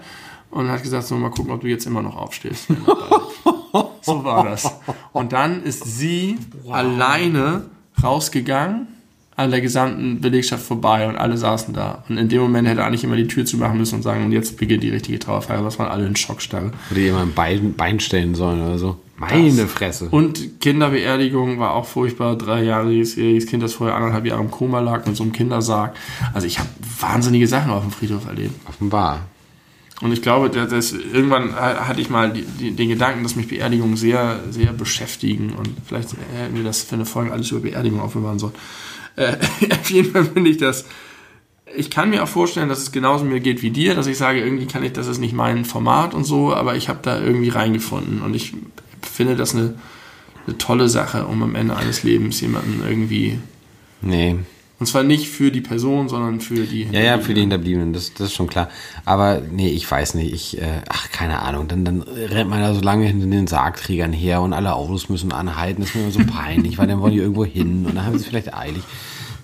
und hat gesagt, so mal gucken, ob du jetzt immer noch aufstehst. *laughs* so war das. Und dann ist sie alleine rausgegangen an der gesamten Belegschaft vorbei und alle saßen da. Und in dem Moment hätte er eigentlich immer die Tür zumachen müssen und sagen, und jetzt beginnt die richtige Trauerfeier. Das waren alle in Schockstarre. Hätte jemand ein Bein, Bein stellen sollen oder so. Meine Fresse. Und Kinderbeerdigung war auch furchtbar. Dreijähriges jähriges Kind, das vorher anderthalb Jahre im Koma lag mit so einem Kindersarg. Also ich habe wahnsinnige Sachen auf dem Friedhof erlebt. Offenbar. Und ich glaube, das, das, irgendwann hatte ich mal die, die, den Gedanken, dass mich Beerdigungen sehr, sehr beschäftigen. Und vielleicht hätten wir das für eine Folge alles über Beerdigung aufbewahren sollen. Äh, *laughs* auf jeden Fall finde ich das. Ich kann mir auch vorstellen, dass es genauso mir geht wie dir, dass ich sage, irgendwie kann ich, das ist nicht mein Format und so, aber ich habe da irgendwie reingefunden. Und ich finde das eine, eine tolle Sache, um am Ende eines Lebens jemanden irgendwie. Nee. Und zwar nicht für die Person, sondern für die. Ja, ja, für die Hinterbliebenen, das, das ist schon klar. Aber nee, ich weiß nicht, ich, äh, ach, keine Ahnung, dann, dann rennt man da so lange hinter den Sargträgern her und alle Autos müssen anhalten, das ist mir immer so peinlich, weil dann wollen die irgendwo hin und dann haben sie es vielleicht eilig.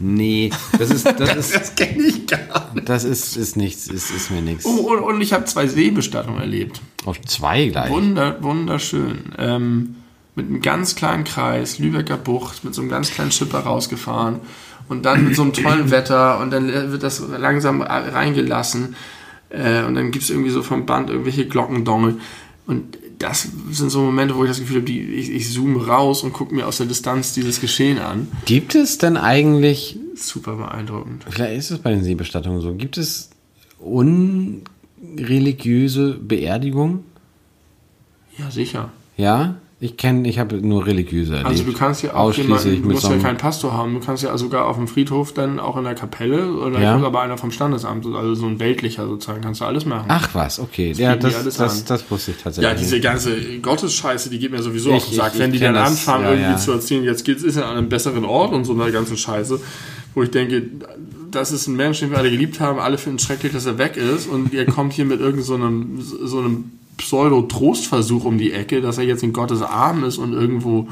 Nee, das ist, das *laughs* ist, Das kenne ich gar nicht. das ist, ist nichts, ist, ist mir nichts. Oh, und, und ich habe zwei Seebestattungen erlebt. Auf zwei gleich. Wunder, wunderschön. Ähm, mit einem ganz kleinen Kreis, Lübecker Bucht, mit so einem ganz kleinen Schipper rausgefahren und dann mit so einem tollen *clears throat* Wetter und dann wird das langsam reingelassen äh, und dann gibt es irgendwie so vom Band irgendwelche Glockendongel und das sind so Momente, wo ich das Gefühl habe, die, ich, ich zoome raus und gucke mir aus der Distanz dieses Geschehen an. Gibt es denn eigentlich, Super beeindruckend. vielleicht ist es bei den Seebestattungen so, gibt es unreligiöse Beerdigungen? Ja, sicher. Ja? Ich kenne, ich habe nur religiöse erlebt. Also du kannst ja auch jemanden, du musst ja keinen Pastor haben, du kannst ja sogar auf dem Friedhof dann auch in der Kapelle oder Ja. aber einer vom Standesamt, also so ein weltlicher sozusagen, kannst du alles machen. Ach was, okay. Ja, bieten die das, alles das, an. das wusste ich tatsächlich. ja, diese ganze Gottesscheiße, die geht mir sowieso auf Ich- den Sack. ich- Wenn ich die dann das, anfangen, ja, irgendwie ja. zu erzählen, jetzt geht's, ist er an einem besseren Ort und so eine ganze Scheiße, wo ich denke, das ist ein Mensch, den wir alle geliebt haben, alle finden es schrecklich, dass er weg ist und ihr kommt hier mit irgendeinem so einem, so einem Pseudo-Trostversuch um die Ecke, dass er jetzt in Gottes Arm ist und irgendwo,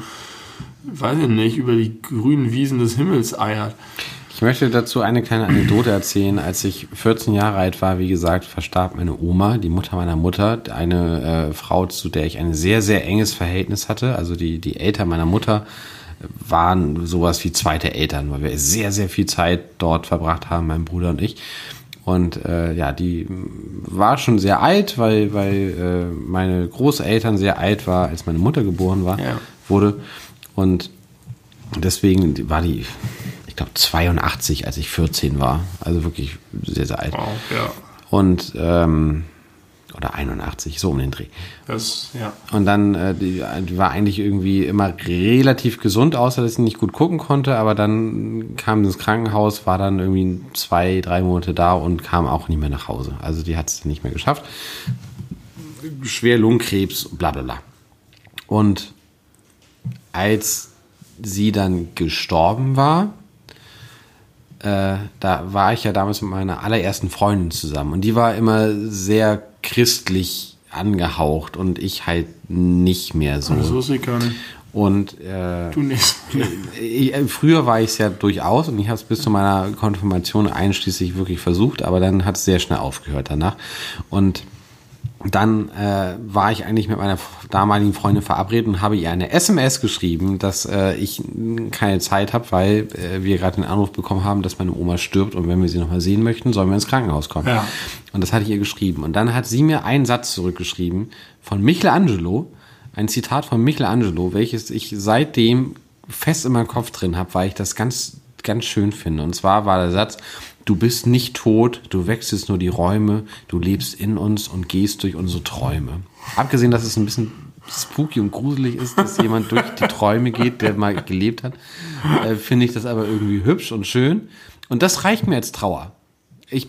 weiß ich nicht, über die grünen Wiesen des Himmels eiert. Ich möchte dazu eine kleine Anekdote erzählen. Als ich 14 Jahre alt war, wie gesagt, verstarb meine Oma, die Mutter meiner Mutter, eine äh, Frau, zu der ich ein sehr, sehr enges Verhältnis hatte. Also die, die Eltern meiner Mutter waren sowas wie zweite Eltern, weil wir sehr, sehr viel Zeit dort verbracht haben, mein Bruder und ich. Und äh, ja, die war schon sehr alt, weil, weil äh, meine Großeltern sehr alt war, als meine Mutter geboren war, Ja. wurde. Und deswegen war die, ich glaube, 82, als ich 14 war. Also wirklich sehr, sehr alt. Wow, ja. Und, ähm, oder 81, so um den Dreh. Das, ja. Und dann, äh, die, die war eigentlich irgendwie immer relativ gesund, außer dass sie nicht gut gucken konnte, aber dann kam sie ins Krankenhaus, war dann irgendwie zwei, drei Monate da und kam auch nicht mehr nach Hause. Also die hat es nicht mehr geschafft. Schwer Lungenkrebs, bla bla bla. Und als sie dann gestorben war, äh, da war ich ja damals mit meiner allerersten Freundin zusammen und die war immer sehr christlich angehaucht und ich halt nicht mehr so. Das wusste ich gar nicht. Und äh, *laughs* ich, äh, früher war ich es ja durchaus und ich habe es bis zu meiner Konfirmation einschließlich wirklich versucht, aber dann hat es sehr schnell aufgehört danach. Und dann äh, war ich eigentlich mit meiner damaligen Freundin verabredet und habe ihr eine SMS geschrieben, dass äh, ich keine Zeit habe, weil äh, wir gerade den Anruf bekommen haben, dass meine Oma stirbt und wenn wir sie nochmal sehen möchten, sollen wir ins Krankenhaus kommen. Ja. Und das hatte ich ihr geschrieben. Und dann hat sie mir einen Satz zurückgeschrieben von Michelangelo, ein Zitat von Michelangelo, welches ich seitdem fest in meinem Kopf drin habe, weil ich das ganz, ganz schön finde. Und zwar war der Satz, du bist nicht tot, du wechselst nur die Räume, du lebst in uns und gehst durch unsere Träume. Abgesehen, dass es ein bisschen spooky und gruselig ist, dass *laughs* jemand durch die Träume geht, der mal gelebt hat, äh, finde ich das aber irgendwie hübsch und schön. Und das reicht mir als Trauer. Ich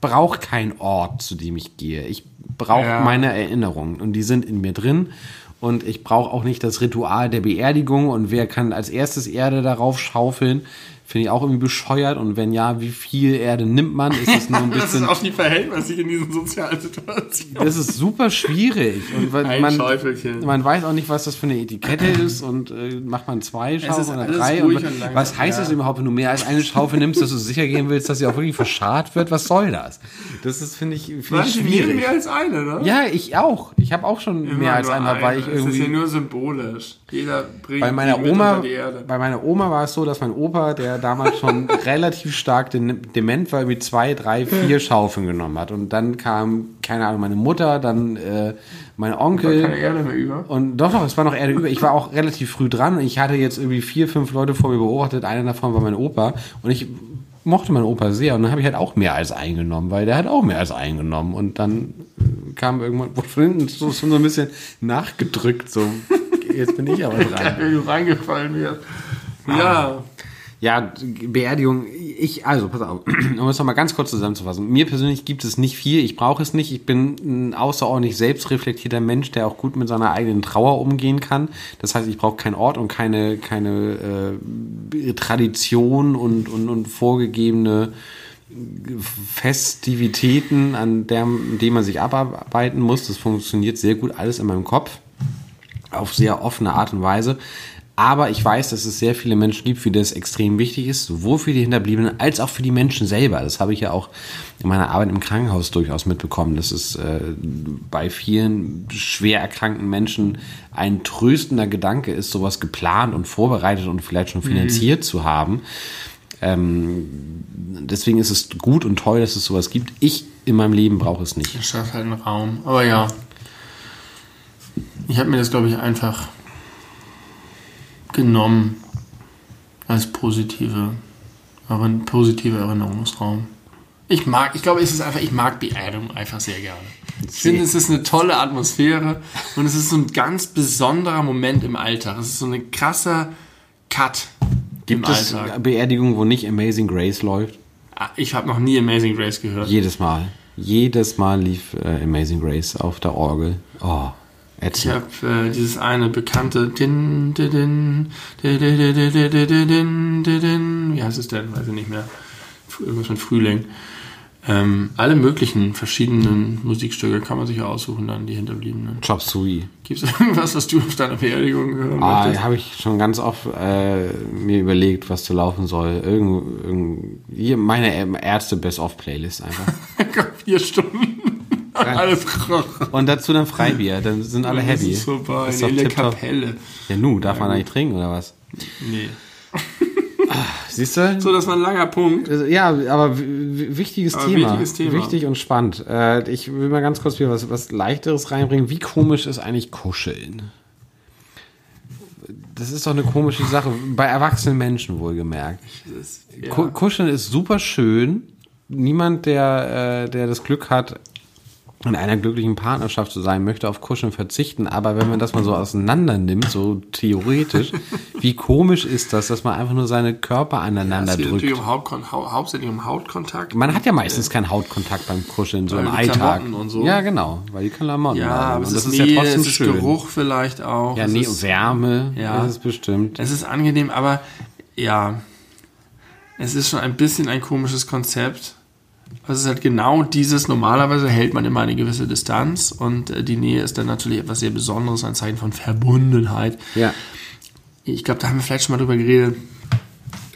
brauche keinen Ort, zu dem ich gehe. Ich brauche Ja. meine Erinnerungen und die sind in mir drin. Und ich brauche auch nicht das Ritual der Beerdigung und wer kann als erstes Erde darauf schaufeln. Finde ich auch irgendwie bescheuert. Und wenn ja, wie viel Erde nimmt man? Ist es nur ein *laughs* Das ist bisschen. auch die verhältnismäßig in diesen sozialen Situationen. Das ist super schwierig. Und Ein man, Schäufelchen. man weiß auch nicht, was das für eine Etikette *clears throat* ist. Und äh, macht man zwei Schaufeln oder drei? Und, und was heißt ja. das überhaupt, wenn du mehr als eine Schaufel nimmst, dass du sicher gehen willst, dass sie auch wirklich verscharrt wird? Was soll das? Das ist, finde ich, finde ich Manche nehmen schwierig. mehr als eine, ne? Ja, ich auch. Ich habe auch schon Immer mehr als einmal, weil ich eine. Es ist ja irgendwie. nur symbolisch. Jeder bringt Bei meiner Oma, bei meiner Oma war es so, dass mein Opa, der damals schon *laughs* relativ stark de- dement war, mit zwei, drei, vier Schaufeln genommen hat. Und dann kam, keine Ahnung, meine Mutter, dann äh, mein Keine Onkel. Erde mehr über. Und doch, doch, es war noch Erde über. Ich war auch relativ früh dran. Ich hatte jetzt irgendwie vier, fünf Leute vor mir beobachtet. Einer davon war mein Opa. Und ich mochte meinen Opa sehr. Und dann habe ich halt auch mehr als eingenommen, weil der hat auch mehr als eingenommen. Und dann äh, kam irgendwann, *laughs* wurde von hinten so, so ein bisschen nachgedrückt. So, jetzt bin ich aber *laughs* dran. Wenn du reingefallen wirst. Ja. Ja, Beerdigung, ich, also pass auf, *clears throat* um es nochmal ganz kurz zusammenzufassen. Mir persönlich gibt es nicht viel, ich brauche es nicht. Ich bin ein außerordentlich selbstreflektierter Mensch, der auch gut mit seiner eigenen Trauer umgehen kann. Das heißt, ich brauche keinen Ort und keine, keine äh, Tradition und, und, und vorgegebene Festivitäten, an der, dem man sich abarbeiten muss. Das funktioniert sehr gut alles in meinem Kopf auf sehr offene Art und Weise. Aber ich weiß, dass es sehr viele Menschen gibt, für die das extrem wichtig ist, sowohl für die Hinterbliebenen als auch für die Menschen selber. Das habe ich ja auch in meiner Arbeit im Krankenhaus durchaus mitbekommen, dass es äh, bei vielen schwer erkrankten Menschen ein tröstender Gedanke ist, sowas geplant und vorbereitet und vielleicht schon finanziert zu haben. Ähm, deswegen ist es gut und toll, dass es sowas gibt. Ich in meinem Leben brauche es nicht. Das schafft halt einen Raum. Aber ja. Ich habe mir das, glaube ich, einfach genommen als positive, aber ein positiver Erinnerungsraum. Ich mag, ich glaube, es ist einfach, ich mag Beerdigung einfach sehr gerne. Ich finde, es ist eine tolle Atmosphäre und es ist so ein ganz besonderer Moment im Alltag. Es ist so ein krasser Cut Gibt im es Alltag. Beerdigungen, wo nicht Amazing Grace läuft? Ah, Ich habe noch nie Amazing Grace gehört. Jedes Mal. Jedes Mal lief äh, Amazing Grace auf der Orgel. Oh, Erzähl. Ich habe äh, dieses eine bekannte din, din, din, Wie heißt es denn? Weiß ich nicht mehr. Irgendwas mit Frühling. Ähm, alle möglichen verschiedenen Musikstücke kann man sich ja aussuchen, dann die Hinterbliebenen. Chop Suey. Gibt es irgendwas, was du auf deiner Beerdigung gehört hast? Ah, habe ich schon ganz oft äh, mir überlegt, was zu laufen soll. Irgend, irgend, hier meine Ärzte Best-of-Playlist einfach. Vier Stunden. Alles Und dazu dann Freibier, dann sind alle happy. Das ist vorbei. Das ist tipptopp. Kapelle. Ja, nu, darf man eigentlich trinken oder was? Nee. Siehst du? So, das war ein langer Punkt. Also, Ja, aber wichtiges, Aber Thema. wichtiges Thema. Wichtig und spannend. Äh, ich will mal ganz kurz wieder was, was Leichteres reinbringen. Wie komisch ist eigentlich Kuscheln? Das ist doch eine komische Sache. Bei erwachsenen Menschen wohlgemerkt. Ist, ja. Ku- Kuscheln ist super schön. Niemand, der, äh, der das Glück hat, in einer glücklichen Partnerschaft zu sein, möchte auf Kuscheln verzichten. Aber wenn man das mal so auseinander nimmt, so theoretisch, *laughs* wie komisch ist das, dass man einfach nur seine Körper aneinander Es geht drückt? natürlich um Hautkon hau hauptsächlich um Hautkontakt. Man hat ja meistens keinen Hautkontakt beim Kuscheln, so im Alltag. Und so. Ja, genau, weil die Klamotten Ja, sind. aber es das ist, ist, ja Nähe, trotzdem es ist schön. Geruch vielleicht auch. Ja, nee, ist, Wärme, Ja. das ist bestimmt. es ist angenehm, aber ja, es ist schon ein bisschen ein komisches Konzept. Es ist halt genau dieses, normalerweise hält man immer eine gewisse Distanz und äh, die Nähe ist dann natürlich etwas sehr Besonderes, ein Zeichen von Verbundenheit. Ja. Ich glaube, da haben wir vielleicht schon mal drüber geredet.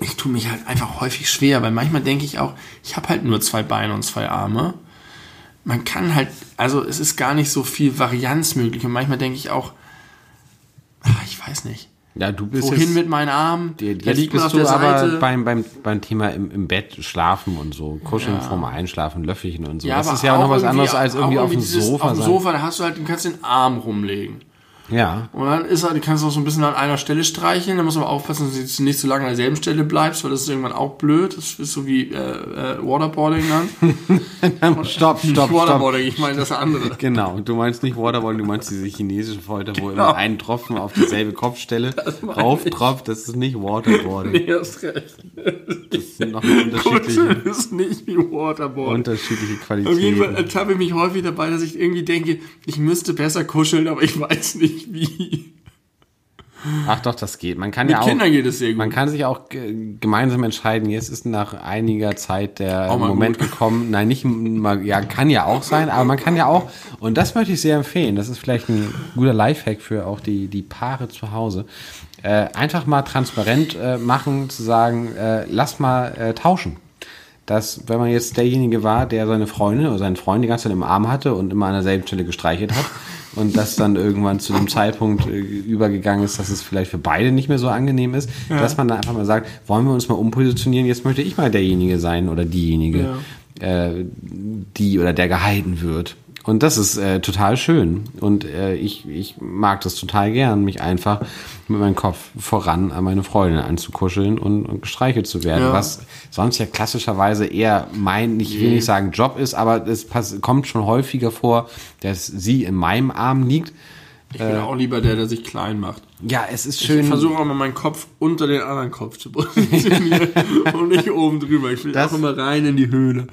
Ich tue mich halt einfach häufig schwer, weil manchmal denke ich auch, ich habe halt nur zwei Beine und zwei Arme. Man kann halt, also es ist gar nicht so viel Varianz möglich und manchmal denke ich auch, ach, ich weiß nicht. Ja, du bist Wohin jetzt, mit meinen Armen? Der jetzt liegt bist auf du der aber Seite. beim, beim, beim Thema im, im Bett schlafen und so, kuscheln Ja. vorm Einschlafen, Löffelchen und so. Ja, das ist ja auch noch was anderes als irgendwie auf dem Sofa Auf dem. Sofa, da hast du halt, du kannst den Arm rumlegen. Ja. Und dann ist halt, du kannst auch so ein bisschen an einer Stelle streicheln, da musst du aber aufpassen, dass du nicht so lange an derselben Stelle bleibst, weil das ist irgendwann auch blöd. Das ist so wie äh, äh, Waterboarding dann. *laughs* Stopp, stopp, stopp. Waterboarding, ich meine das andere. Genau, du meinst nicht Waterboarding, du meinst diese chinesische Folter, wo Genau. immer ein Tropfen auf dieselbe Kopfstelle *laughs* rauftropft, das ist nicht Waterboarding. Nee, hast recht. Das sind noch unterschiedliche, Kuscheln ist nicht wie Waterboarding. unterschiedliche Auf jeden Fall Qualitäten. ertappe ich mich häufig dabei, dass ich irgendwie denke, ich müsste besser kuscheln, aber ich weiß nicht wie. Ach doch, das geht. Man kann Mit ja auch, Kindern geht es sehr gut. man kann sich auch ge- gemeinsam entscheiden. Jetzt ist nach einiger Zeit der mal Moment gut. gekommen. Nein, nicht mal, ja, kann ja auch sein, aber man kann ja auch, und das möchte ich sehr empfehlen. Das ist vielleicht ein guter Lifehack für auch die, die Paare zu Hause. Äh, einfach mal transparent äh, machen, zu sagen, äh, lass mal äh, tauschen. Dass, wenn man jetzt derjenige war, der seine Freundin oder seinen Freund die ganze Zeit im Arm hatte und immer an derselben Stelle gestreichelt hat und das dann irgendwann zu dem Zeitpunkt äh, übergegangen ist, dass es vielleicht für beide nicht mehr so angenehm ist, dass man dann einfach mal sagt, wollen wir uns mal umpositionieren, jetzt möchte ich mal derjenige sein oder diejenige, äh, die oder der gehalten wird. Und das ist äh, total schön. Und äh, ich, ich mag das total gern, mich einfach mit meinem Kopf voran an meine Freundin anzukuscheln und, und gestreichelt zu werden. Ja. Was sonst ja klassischerweise eher mein, ich will nicht sagen Job ist, aber es kommt schon häufiger vor, dass sie in meinem Arm liegt. Ich bin auch lieber der, der sich klein macht. Ja, es ist Ich schön. versuche auch mal meinen Kopf unter den anderen Kopf zu positionieren *laughs* und nicht oben drüber. Ich will Das- auch immer rein in die Höhle.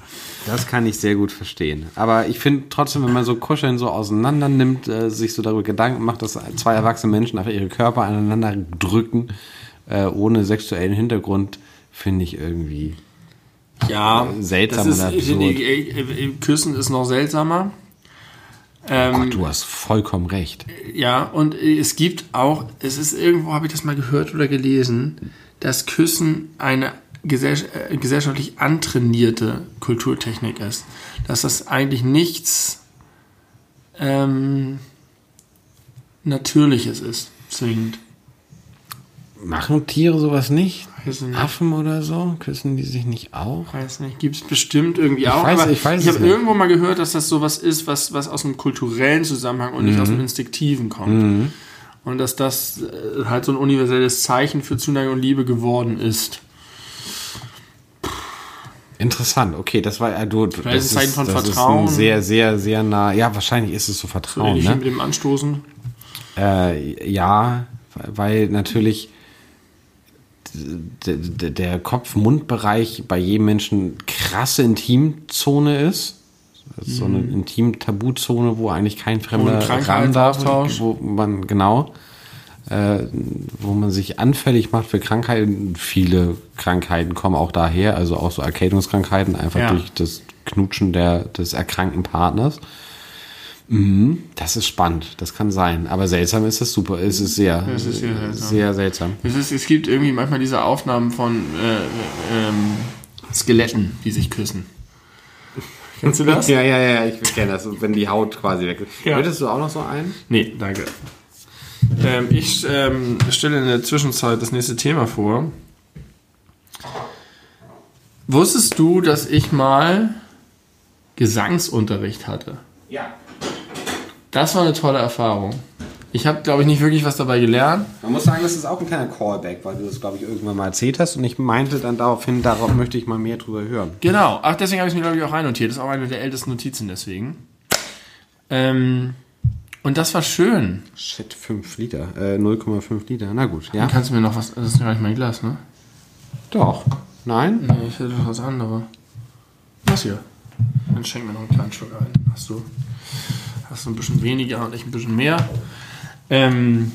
Das kann ich sehr gut verstehen. Aber ich finde trotzdem, wenn man so Kuscheln so auseinander nimmt, äh, sich so darüber Gedanken macht, dass zwei erwachsene Menschen einfach ihre Körper aneinander drücken, äh, ohne sexuellen Hintergrund, finde ich irgendwie. Ja, Seltsam das ist, ich äh, äh, Küssen ist noch seltsamer. Ähm, Gott, du hast vollkommen recht. Ja, und es gibt auch, es ist irgendwo, habe ich das mal gehört oder gelesen, dass Küssen eine gesell äh, gesellschaftlich antrainierte Kulturtechnik ist. Dass das eigentlich nichts ähm, Natürliches ist, zwingend. Machen Tiere sowas nicht? Ich nicht. Affen oder so? Küssen die sich nicht auch? Weiß nicht, gibt es bestimmt irgendwie auch. weiß- aber ich weiß ich habe irgendwo mal gehört, dass das sowas ist, was, was aus einem kulturellen Zusammenhang und nicht aus Mhm. dem Instinktiven kommt. Und dass das äh, halt so ein universelles Zeichen für Zuneigung und Liebe geworden ist. Interessant, okay, das war ja du. Das Vielleicht ist ein Zeichen von das Vertrauen. Ist sehr, sehr, sehr nah. Ja, wahrscheinlich ist es so So Vertrauen, wie ne? mit dem Anstoßen. Äh, ja, weil natürlich der Kopf-Mund-Bereich bei jedem Menschen krasse Intimzone ist. Ist So eine Intim-Tabuzone, wo eigentlich kein Fremder Mhm. Ran darf, wo man genau, äh, wo man sich anfällig macht für Krankheiten. Viele Krankheiten kommen auch daher, also auch so Erkältungskrankheiten, einfach Ja. durch das Knutschen der, des erkrankten Partners. Mhm, das ist spannend, das kann sein. Aber seltsam ist es super, es ist sehr, Es ist sehr seltsam. sehr seltsam. Es, ist, es gibt irgendwie manchmal diese Aufnahmen von äh, ähm, Skeletten, die sich küssen. *laughs* Kennst du das? Ja, ja, ja, ich kenne das, wenn die Haut quasi weg ist. Ja. Würdest du auch noch so einen? Nee, danke. Ähm, ich ähm, stelle in der Zwischenzeit das nächste Thema vor. Wusstest du, dass ich mal Gesangsunterricht hatte? Ja. Das war eine tolle Erfahrung. Ich habe, glaube ich, nicht wirklich was dabei gelernt. Man muss sagen, das ist auch ein kleiner Callback, weil du das, glaube ich, irgendwann mal erzählt hast und ich meinte dann daraufhin, darauf möchte ich mal mehr drüber hören. Genau. Ach, deswegen habe ich es mir, glaube ich, auch reinnotiert. Das ist auch eine der ältesten Notizen deswegen. Ähm, und das war schön. Shit, 5 Liter, äh, 0,5 Liter, na gut, ja. Dann kannst du mir noch was. Das ist gar nicht mein Glas, ne? Doch. Nein? Nee, ich hätte noch was anderes. Was hier? Dann schenk mir noch einen kleinen Schluck ein. Hast du, hast du ein bisschen weniger und ich ein bisschen mehr. Ähm,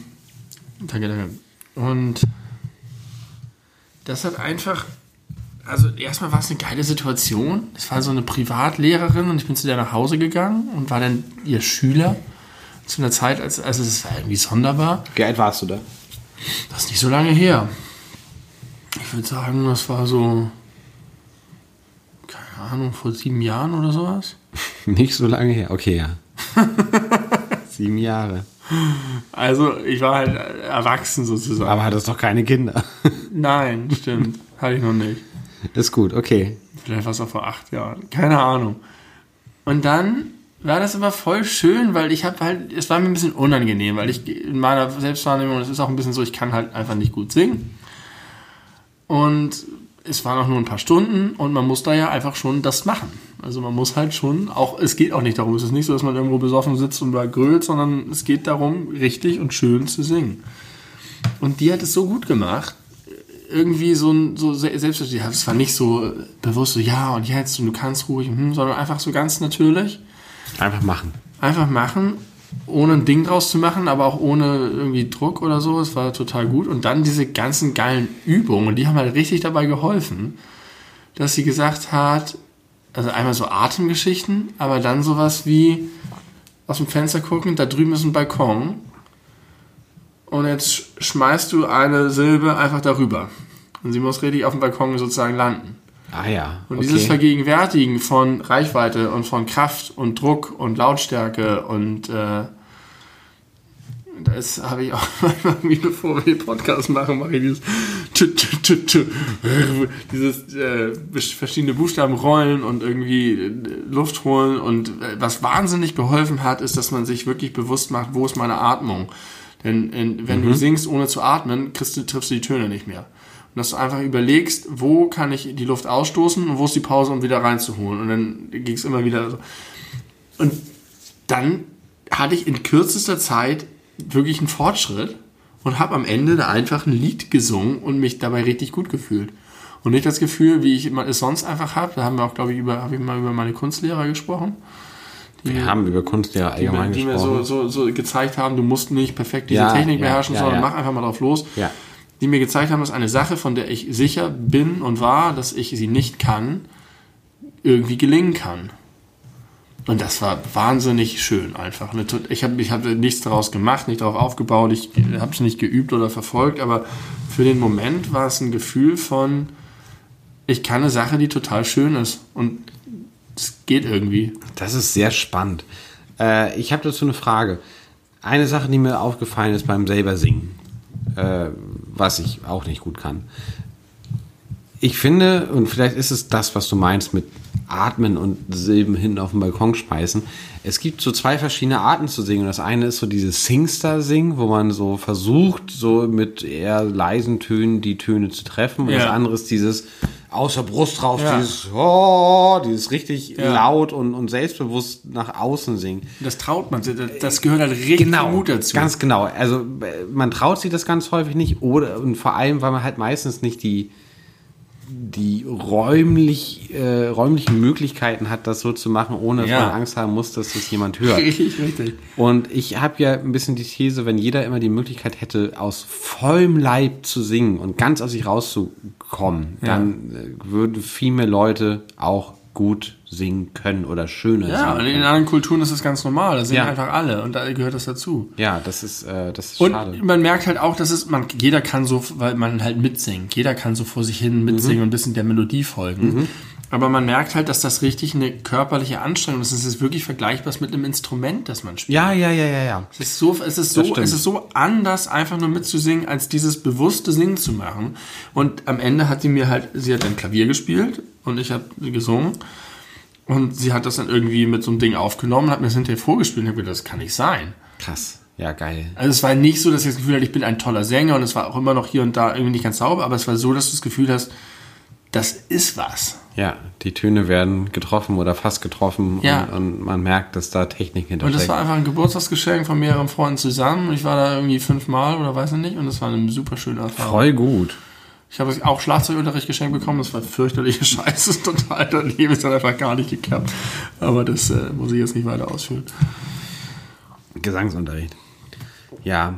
danke, danke. Und das hat einfach also erstmal war es eine geile Situation. Es war so eine Privatlehrerin und ich bin zu der nach Hause gegangen und war dann ihr Schüler zu einer Zeit, als, als es irgendwie sonderbar. Wie alt warst du da? Das ist nicht so lange her. Ich würde sagen, das war so, keine Ahnung, vor sieben Jahren oder sowas. *laughs* Nicht so lange her. Okay, ja. *laughs* Sieben Jahre. Also ich war halt erwachsen sozusagen. Aber hattest doch keine Kinder. *laughs* Nein, stimmt. Hatte ich noch nicht. Ist gut, okay. Vielleicht war es auch vor acht Jahren. Keine Ahnung. Und dann war das aber voll schön, weil ich habe halt, es war mir ein bisschen unangenehm, weil ich in meiner Selbstwahrnehmung, es ist auch ein bisschen so, ich kann halt einfach nicht gut singen. Und es waren auch nur ein paar Stunden und man muss da ja einfach schon das machen. Also man muss halt schon, auch es geht auch nicht darum, es ist nicht so, dass man irgendwo besoffen sitzt und da grölt, sondern es geht darum, richtig und schön zu singen. Und die hat es so gut gemacht, irgendwie so so selbstverständlich, es war nicht so bewusst so, ja und jetzt und du kannst ruhig, hm, sondern einfach so ganz natürlich. Einfach machen. Einfach machen, ohne ein Ding draus zu machen, aber auch ohne irgendwie Druck oder so. Es war total gut. Und dann diese ganzen geilen Übungen, die haben halt richtig dabei geholfen, dass sie gesagt hat, also einmal so Atemgeschichten, aber dann sowas wie aus dem Fenster gucken, da drüben ist ein Balkon. Und jetzt schmeißt du eine Silbe einfach darüber. Und sie muss richtig auf dem Balkon sozusagen landen. Ah ja. Und dieses Vergegenwärtigen von Reichweite und von Kraft und Druck und Lautstärke und äh, das habe ich auch *laughs* manchmal, bevor wir den Podcast machen, mache ich dieses, *laughs* dieses äh, verschiedene Buchstaben rollen und irgendwie äh, Luft holen. Und äh, was wahnsinnig geholfen hat, ist, dass man sich wirklich bewusst macht, wo ist meine Atmung. Denn in, wenn mhm. du singst, ohne zu atmen, kriegst du, triffst du die Töne nicht mehr. Und dass du einfach überlegst, wo kann ich die Luft ausstoßen und wo ist die Pause, um wieder reinzuholen. Und dann ging es immer wieder so. Und dann hatte ich in kürzester Zeit wirklich einen Fortschritt und habe am Ende da einfach ein Lied gesungen und mich dabei richtig gut gefühlt. Und nicht das Gefühl, wie ich es sonst einfach habe. Da haben wir auch, glaube ich, über, habe ich mal über meine Kunstlehrer gesprochen. Die, wir haben über Kunstlehrer allgemein die, die gesprochen. Die mir so, so, so gezeigt haben, du musst nicht perfekt diese ja, Technik ja, beherrschen, ja, sondern mach einfach mal drauf los. Ja die mir gezeigt haben, dass eine Sache, von der ich sicher bin und war, dass ich sie nicht kann, irgendwie gelingen kann. Und das war wahnsinnig schön einfach. Ich habe ich hab nichts daraus gemacht, nicht darauf aufgebaut, ich habe es nicht geübt oder verfolgt, aber für den Moment war es ein Gefühl von, ich kann eine Sache, die total schön ist. Und es geht irgendwie. Das ist sehr spannend. Äh, ich habe dazu eine Frage. Eine Sache, die mir aufgefallen ist beim selber Singen äh, was ich auch nicht gut kann. Ich finde, und vielleicht ist es das, was du meinst mit Atmen und Silben hinten auf dem Balkon speisen. Es gibt so zwei verschiedene Arten zu singen. Das eine ist so dieses Singstar-Singen, wo man so versucht, so mit eher leisen Tönen die Töne zu treffen. Und ja. das andere ist dieses aus der Brust raus, ja. dieses, oh, dieses richtig ja. laut und, und selbstbewusst nach außen singen. Das traut man sich, das gehört halt richtig genau, Mut dazu. Ganz genau. Also man traut sich das ganz häufig nicht oder und vor allem, weil man halt meistens nicht die die räumlich, äh, räumlichen Möglichkeiten hat, das so zu machen, ohne dass ja. man Angst haben muss, dass das jemand hört. Richtig, *laughs* richtig. Und ich habe ja ein bisschen die These, wenn jeder immer die Möglichkeit hätte, aus vollem Leib zu singen und ganz aus sich rauszukommen, ja. dann äh, würden viel mehr Leute auch gut singen können oder schöner ja, singen. Ja, in anderen Kulturen ist das ganz normal. Da singen ja. einfach alle und da gehört das dazu. Ja, das ist, äh, das ist und schade. Und man merkt halt auch, dass es, man, jeder kann so, weil man halt mitsingt. Jeder kann so vor sich hin mitsingen mhm. und ein bisschen der Melodie folgen. Mhm. Aber man merkt halt, dass das richtig eine körperliche Anstrengung ist. Es ist wirklich vergleichbar mit einem Instrument, das man spielt. Ja, ja, ja, ja, ja. Es ist so, es ist so, es ist so anders, einfach nur mitzusingen, als dieses bewusste Singen zu machen. Und am Ende hat sie mir halt, sie hat ein Klavier gespielt und ich habe gesungen. Und sie hat das dann irgendwie mit so einem Ding aufgenommen, hat mir das hinterher vorgespielt und ich habe gedacht, das kann nicht sein. Krass. Ja, geil. Also es war nicht so, dass ich das Gefühl hatte, ich bin ein toller Sänger und es war auch immer noch hier und da irgendwie nicht ganz sauber, aber es war so, dass du das Gefühl hast, das ist was. Ja, die Töne werden getroffen oder fast getroffen ja. und, und, man merkt, dass da Technik hintersteckt. Und das war einfach ein Geburtstagsgeschenk von mehreren Freunden zusammen. Ich war da irgendwie fünfmal oder weiß ich nicht und das war eine super schöne Erfahrung. Voll gut. Ich habe auch Schlagzeugunterricht geschenkt bekommen, das war fürchterliche *laughs* Scheiße, total daneben, es hat einfach gar nicht geklappt. Aber das äh, muss ich jetzt nicht weiter ausführen. Gesangsunterricht. Ja,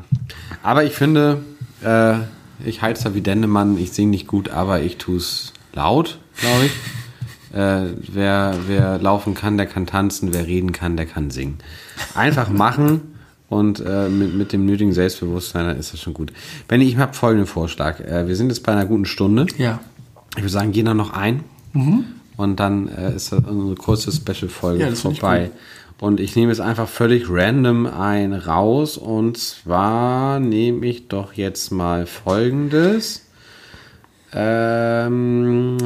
aber ich finde, äh, ich heiz da wie Dennemann, ich singe nicht gut, aber ich tue es laut, glaube ich. *laughs* Äh, wer, wer laufen kann, der kann tanzen, wer reden kann, der kann singen. Einfach machen und äh, mit, mit dem nötigen Selbstbewusstsein, dann ist das schon gut. Benny, ich habe folgenden Vorschlag. Äh, wir sind jetzt bei einer guten Stunde. Ja. Ich würde sagen, gehen da noch ein. Und dann äh, ist das unsere kurze Special-Folge Ja, vorbei. Und ich nehme jetzt einfach völlig random ein raus. Und zwar nehme ich doch jetzt mal folgendes. Ähm,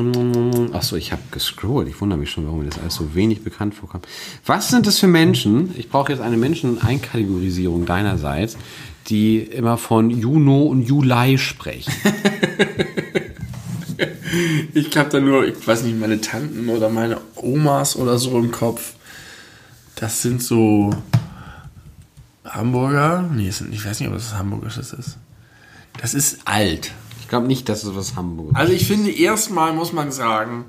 achso, ich habe gescrollt. Ich wundere mich schon, warum mir das alles so wenig bekannt vorkommt. Was sind das für Menschen? Ich brauche jetzt eine Menschen-Einkategorisierung deinerseits, die immer von Juno und Juli sprechen. *laughs* Ich habe da nur, ich weiß nicht, meine Tanten oder meine Omas oder so im Kopf. Das sind so Hamburger. Nee, ich weiß nicht, ob das Hamburgisches ist. Das ist alt. Ich glaube nicht, dass es was Hamburg Also ich finde, erstmal muss man sagen,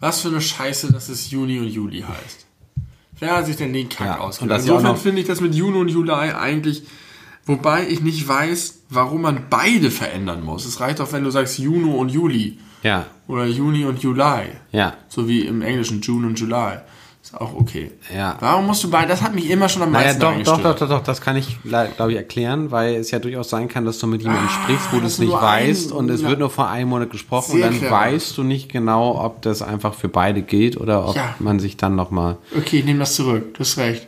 was für eine Scheiße, dass es Juni und Juli heißt. Wer hat sich denn den Kack Ja, ausgedacht? Insofern finde ich das mit Juni und Juli eigentlich, wobei ich nicht weiß, warum man beide verändern muss. Es reicht doch, wenn du sagst Juno und Juli Ja, oder Juni und Juli. ja. So wie im Englischen June und July. Ist auch okay. Ja. Warum musst du beide, das hat mich immer schon am Naja, meisten doch, doch, angestört. doch, doch, doch, das kann ich, glaube ich, erklären, weil es ja durchaus sein kann, dass du mit jemandem sprichst, wo du es nicht weißt und es ja. wird nur vor einem Monat gesprochen und dann clever. weißt du nicht genau, ob das einfach für beide gilt oder ob Ja. man sich dann nochmal, Okay, ich nehme das zurück. Du hast recht.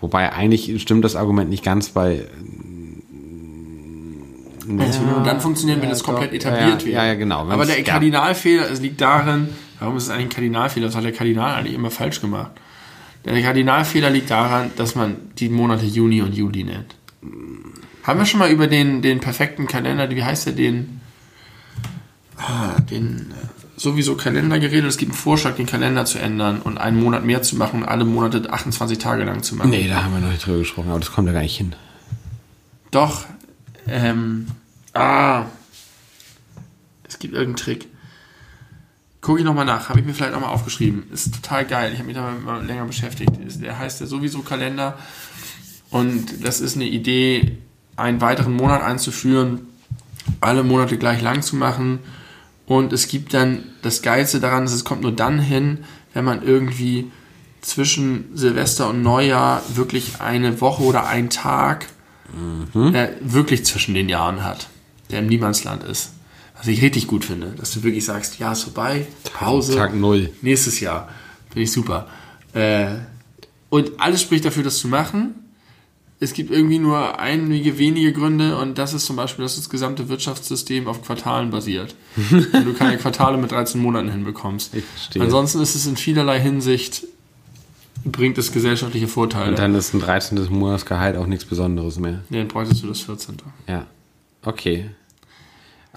wobei eigentlich stimmt das Argument nicht ganz, weil Es würde nur dann funktionieren, wenn ja, es komplett doch. etabliert Ja, wird. ja, ja, genau. Aber der ja. Kardinalfehler es liegt darin, warum ist es eigentlich ein Kardinalfehler? Das hat der Kardinal eigentlich immer falsch gemacht. Der Kardinalfehler liegt daran, dass man die Monate Juni und Juli nennt. Haben wir schon mal über den, den perfekten Kalender, wie heißt der, den, ah, den äh, sowieso Kalender geredet? Es gibt einen Vorschlag, den Kalender zu ändern und einen Monat mehr zu machen und alle Monate 28 Tage lang zu machen. Nee, da haben wir noch nicht drüber gesprochen, aber das kommt ja gar nicht hin. Doch, ähm, ah, es gibt irgendeinen Trick. Gucke ich nochmal nach, habe ich mir vielleicht auch mal aufgeschrieben. Ist total geil, ich habe mich damit mal länger beschäftigt. Der heißt ja sowieso Kalender und das ist eine Idee, einen weiteren Monat einzuführen, alle Monate gleich lang zu machen und es gibt dann das Geilste daran, ist, es kommt nur dann hin, wenn man irgendwie zwischen Silvester und Neujahr wirklich eine Woche oder einen Tag äh, wirklich zwischen den Jahren hat, der im Niemandsland ist. Was ich richtig gut finde, dass du wirklich sagst, ja, ist vorbei, Pause, Tag null. nächstes Jahr. Finde ich super. Äh, und alles spricht dafür, das zu machen. Es gibt irgendwie nur einige wenige Gründe und das ist zum Beispiel, dass das gesamte Wirtschaftssystem auf Quartalen basiert. *laughs* und du keine Quartale mit 13 Monaten hinbekommst. Ich verstehe. Ansonsten ist es in vielerlei Hinsicht, bringt es gesellschaftliche Vorteile. Und dann ist ein 13. Monatsgehalt auch nichts Besonderes mehr. nee, dann bräuchtest du das 14. Ja, okay.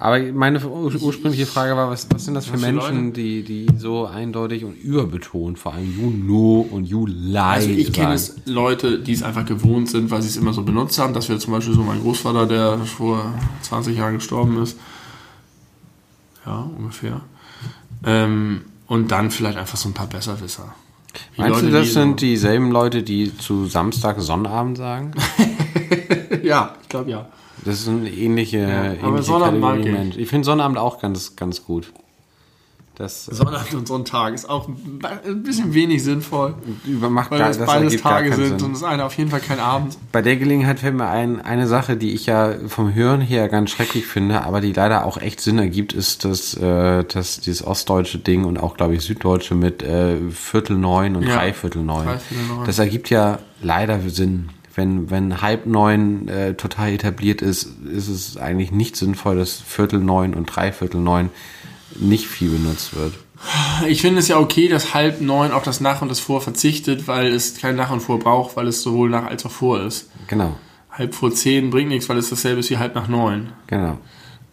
Aber meine ur ursprüngliche Frage war, was, was sind das für Was Menschen, die, die so eindeutig und überbetont, vor allem Juno und Juli Also ich kenne es Leute, die es einfach gewohnt sind, weil sie es immer so benutzt haben. Das wäre zum Beispiel so mein Großvater, der vor 20 Jahren gestorben ist. Ja, ungefähr. Ähm, und dann vielleicht einfach so ein paar Besserwisser. Die Meinst du, Leute, das die sind dieselben Leute, die zu Samstag Sonnabend sagen? So, *laughs* ja, ich glaube ja. Das ist eine ähnliche, aber ähnliche Sonnabend mag ich. Mensch. Ich finde Sonnabend auch ganz, ganz gut. Das Sonnabend und Sonntag ist auch ein bisschen wenig sinnvoll, übermacht weil gar, das beides Tage sind Sinn. und das eine auf jeden Fall kein Abend. Bei der Gelegenheit fällt mir ein, eine Sache, die ich ja vom Hören her ganz schrecklich finde, aber die leider auch echt Sinn ergibt, ist das, äh, das dieses ostdeutsche Ding und auch, glaube ich, süddeutsche mit äh, Viertel neun und Ja, neun. Dreiviertel neun. Das ergibt ja leider Sinn. Wenn, wenn halb neun äh, total etabliert ist, ist es eigentlich nicht sinnvoll, dass Viertel neun und Dreiviertel neun nicht viel benutzt wird. Ich finde es ja okay, dass halb neun auf das Nach und das Vor verzichtet, weil es kein Nach und Vor braucht, weil es sowohl nach als auch vor ist. Genau, Halb vor zehn bringt nichts, weil es dasselbe ist wie halb nach neun. genau.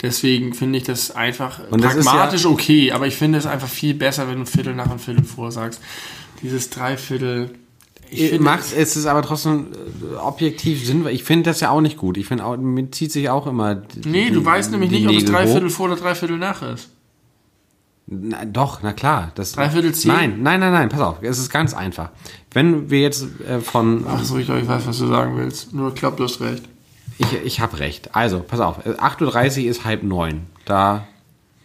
Deswegen finde ich das einfach Und das pragmatisch ja- okay, aber ich finde es einfach viel besser, wenn du Viertel nach und Viertel vor sagst. Dieses Dreiviertel. Ich finde, Macht, es ist aber trotzdem äh, objektiv Sinn, weil ich finde das ja auch nicht gut. Ich finde auch, mir zieht sich auch immer. die- nee, du die- weißt nämlich nicht, ob es Nägel Dreiviertel vor oder Dreiviertel nach ist. Na, doch, na klar. Das, Dreiviertel zehn? Nein, nein, nein, nein, pass auf. Es ist ganz einfach. Wenn wir jetzt äh, von. Ach so, ich glaube, ich weiß, was du sagen willst. Nur, ich glaube, du hast recht. Ich, ich habe recht. Also, pass auf. äh, 8.30 Uhr ist halb neun. Da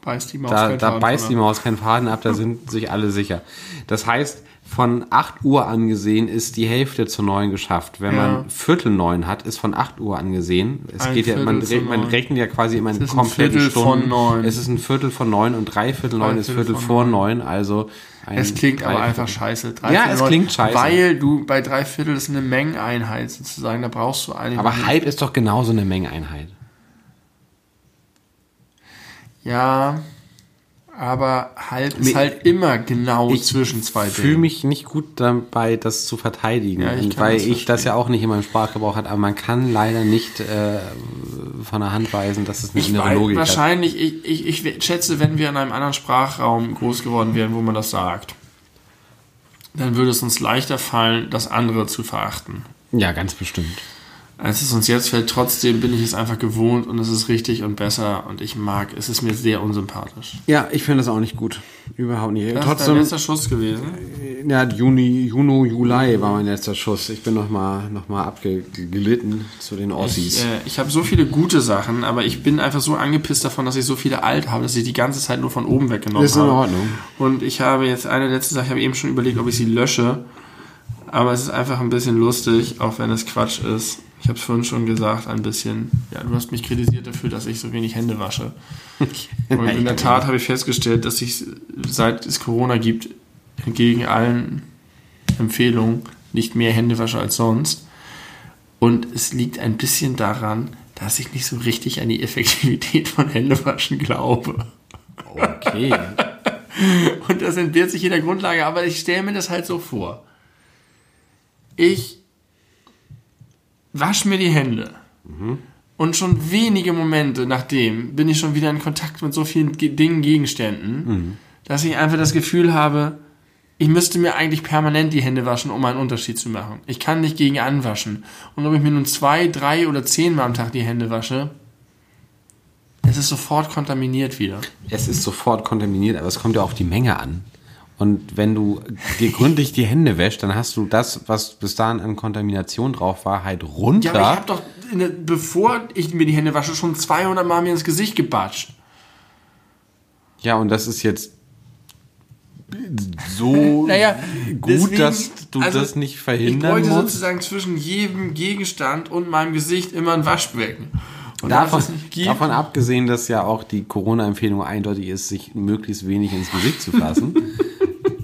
beißt die Maus Da, keinen da Faden beißt von die. Maus keinen Faden ab, da sind *laughs* sich alle sicher. Das heißt, von 8 Uhr angesehen ist die Hälfte zu 9 geschafft. Wenn Ja. man Viertel 9 hat, ist von 8 Uhr angesehen. Es Ein geht ja, man, re- man rechnet ja quasi immer in kompletten Stunden. Es ist ein Viertel von 9 und drei Viertel 9 ist Viertel vor neun. 9, also ein Es klingt aber einfach scheiße. Drei Ja, Viertel es neun, klingt scheiße. Weil du bei drei Viertel ist eine Mengeneinheit sozusagen, da brauchst du eigentlich. Aber halb ist doch genauso eine Mengeneinheit. Ja, aber halb ist halt immer genau Ich zwischen zwei fühle mich nicht gut dabei, das zu verteidigen, Ja, ich weil das ich das ja auch nicht in meinem Sprachgebrauch hat, aber man kann leider nicht äh, von der Hand weisen, dass es eine Ich innere weiß, Logik hat. wahrscheinlich, ich, ich, ich schätze, wenn wir in einem anderen Sprachraum groß geworden wären, wo man das sagt, dann würde es uns leichter fallen, das andere zu verachten. Ja, ganz bestimmt. Als es uns jetzt fällt, trotzdem bin ich es einfach gewohnt und es ist richtig und besser und ich mag, es ist mir sehr unsympathisch. Ja, ich finde das auch nicht gut. Überhaupt nicht. Das ist dein Trotzdem, letzter Schuss gewesen. ja, Juni, Juni, Juli war mein letzter Schuss. Ich bin nochmal noch mal abgelitten zu den Ossis. Ich, äh, ich habe so viele gute Sachen, aber ich bin einfach so angepisst davon, dass ich so viele alt habe, dass ich die ganze Zeit nur von oben weggenommen Ist in habe. Ordnung. Und ich habe jetzt eine letzte Sache, ich habe eben schon überlegt, ob ich sie lösche. Aber es ist einfach ein bisschen lustig, auch wenn es Quatsch ist. Ich habe es vorhin schon gesagt, ein bisschen. Ja, du hast mich kritisiert dafür, dass ich so wenig Hände wasche. Und in der Tat habe ich festgestellt, dass ich, seit es Corona gibt, entgegen allen Empfehlungen nicht mehr Hände wasche als sonst. Und es liegt ein bisschen daran, dass ich nicht so richtig an die Effektivität von Händewaschen glaube. Okay. *laughs* Und das entbehrt sich jeder Grundlage, aber ich stelle mir das halt so vor. Ich wasche mir die Hände. Und schon wenige Momente nachdem bin ich schon wieder in Kontakt mit so vielen Ge Dingen, Gegenständen, dass ich einfach das Gefühl habe, ich müsste mir eigentlich permanent die Hände waschen, um einen Unterschied zu machen. Ich kann nicht gegen anwaschen. Und ob ich mir nun zwei, drei oder zehnmal am Tag die Hände wasche, es ist sofort kontaminiert wieder. Es ist sofort kontaminiert, aber es kommt ja auf die Menge an. Und wenn du dir gründlich die Hände wäschst, dann hast du das, was bis dahin an Kontamination drauf war, halt runter. Ja, aber ich habe doch, der, bevor ich mir die Hände wasche, schon 200 Mal mir ins Gesicht gebatscht. Ja, und das ist jetzt so *laughs* Naja, gut, deswegen- dass du also, das nicht Ich verhindern bräuchte musst. sozusagen zwischen jedem Gegenstand und meinem Gesicht immer ein Waschbecken. Und Davon, davon abgesehen, dass ja auch die Corona-Empfehlung eindeutig ist, sich möglichst wenig ins Gesicht zu fassen. *laughs*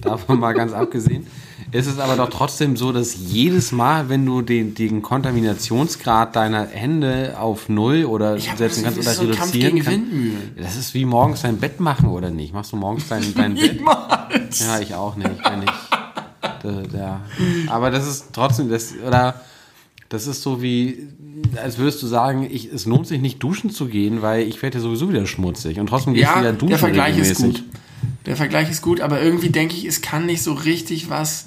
davon mal ganz abgesehen. Ist es aber doch trotzdem so, dass jedes Mal, wenn du den, den Kontaminationsgrad deiner Hände auf Null oder ich setzen kannst ist oder so reduzieren kannst, das ist wie morgens dein Bett machen oder nicht? Machst du morgens dein, *laughs* dein Bett? Ja, ich auch nicht. Wenn ich, *laughs* da, da. Aber das ist trotzdem, das, oder das ist so wie, als würdest du sagen, ich, es lohnt sich nicht duschen zu gehen, weil ich werde ja sowieso wieder schmutzig und trotzdem gehe ich Ja, wieder duschen. der Vergleich ist regelmäßig. gut. Der Vergleich ist gut, aber irgendwie denke ich, es kann nicht so richtig was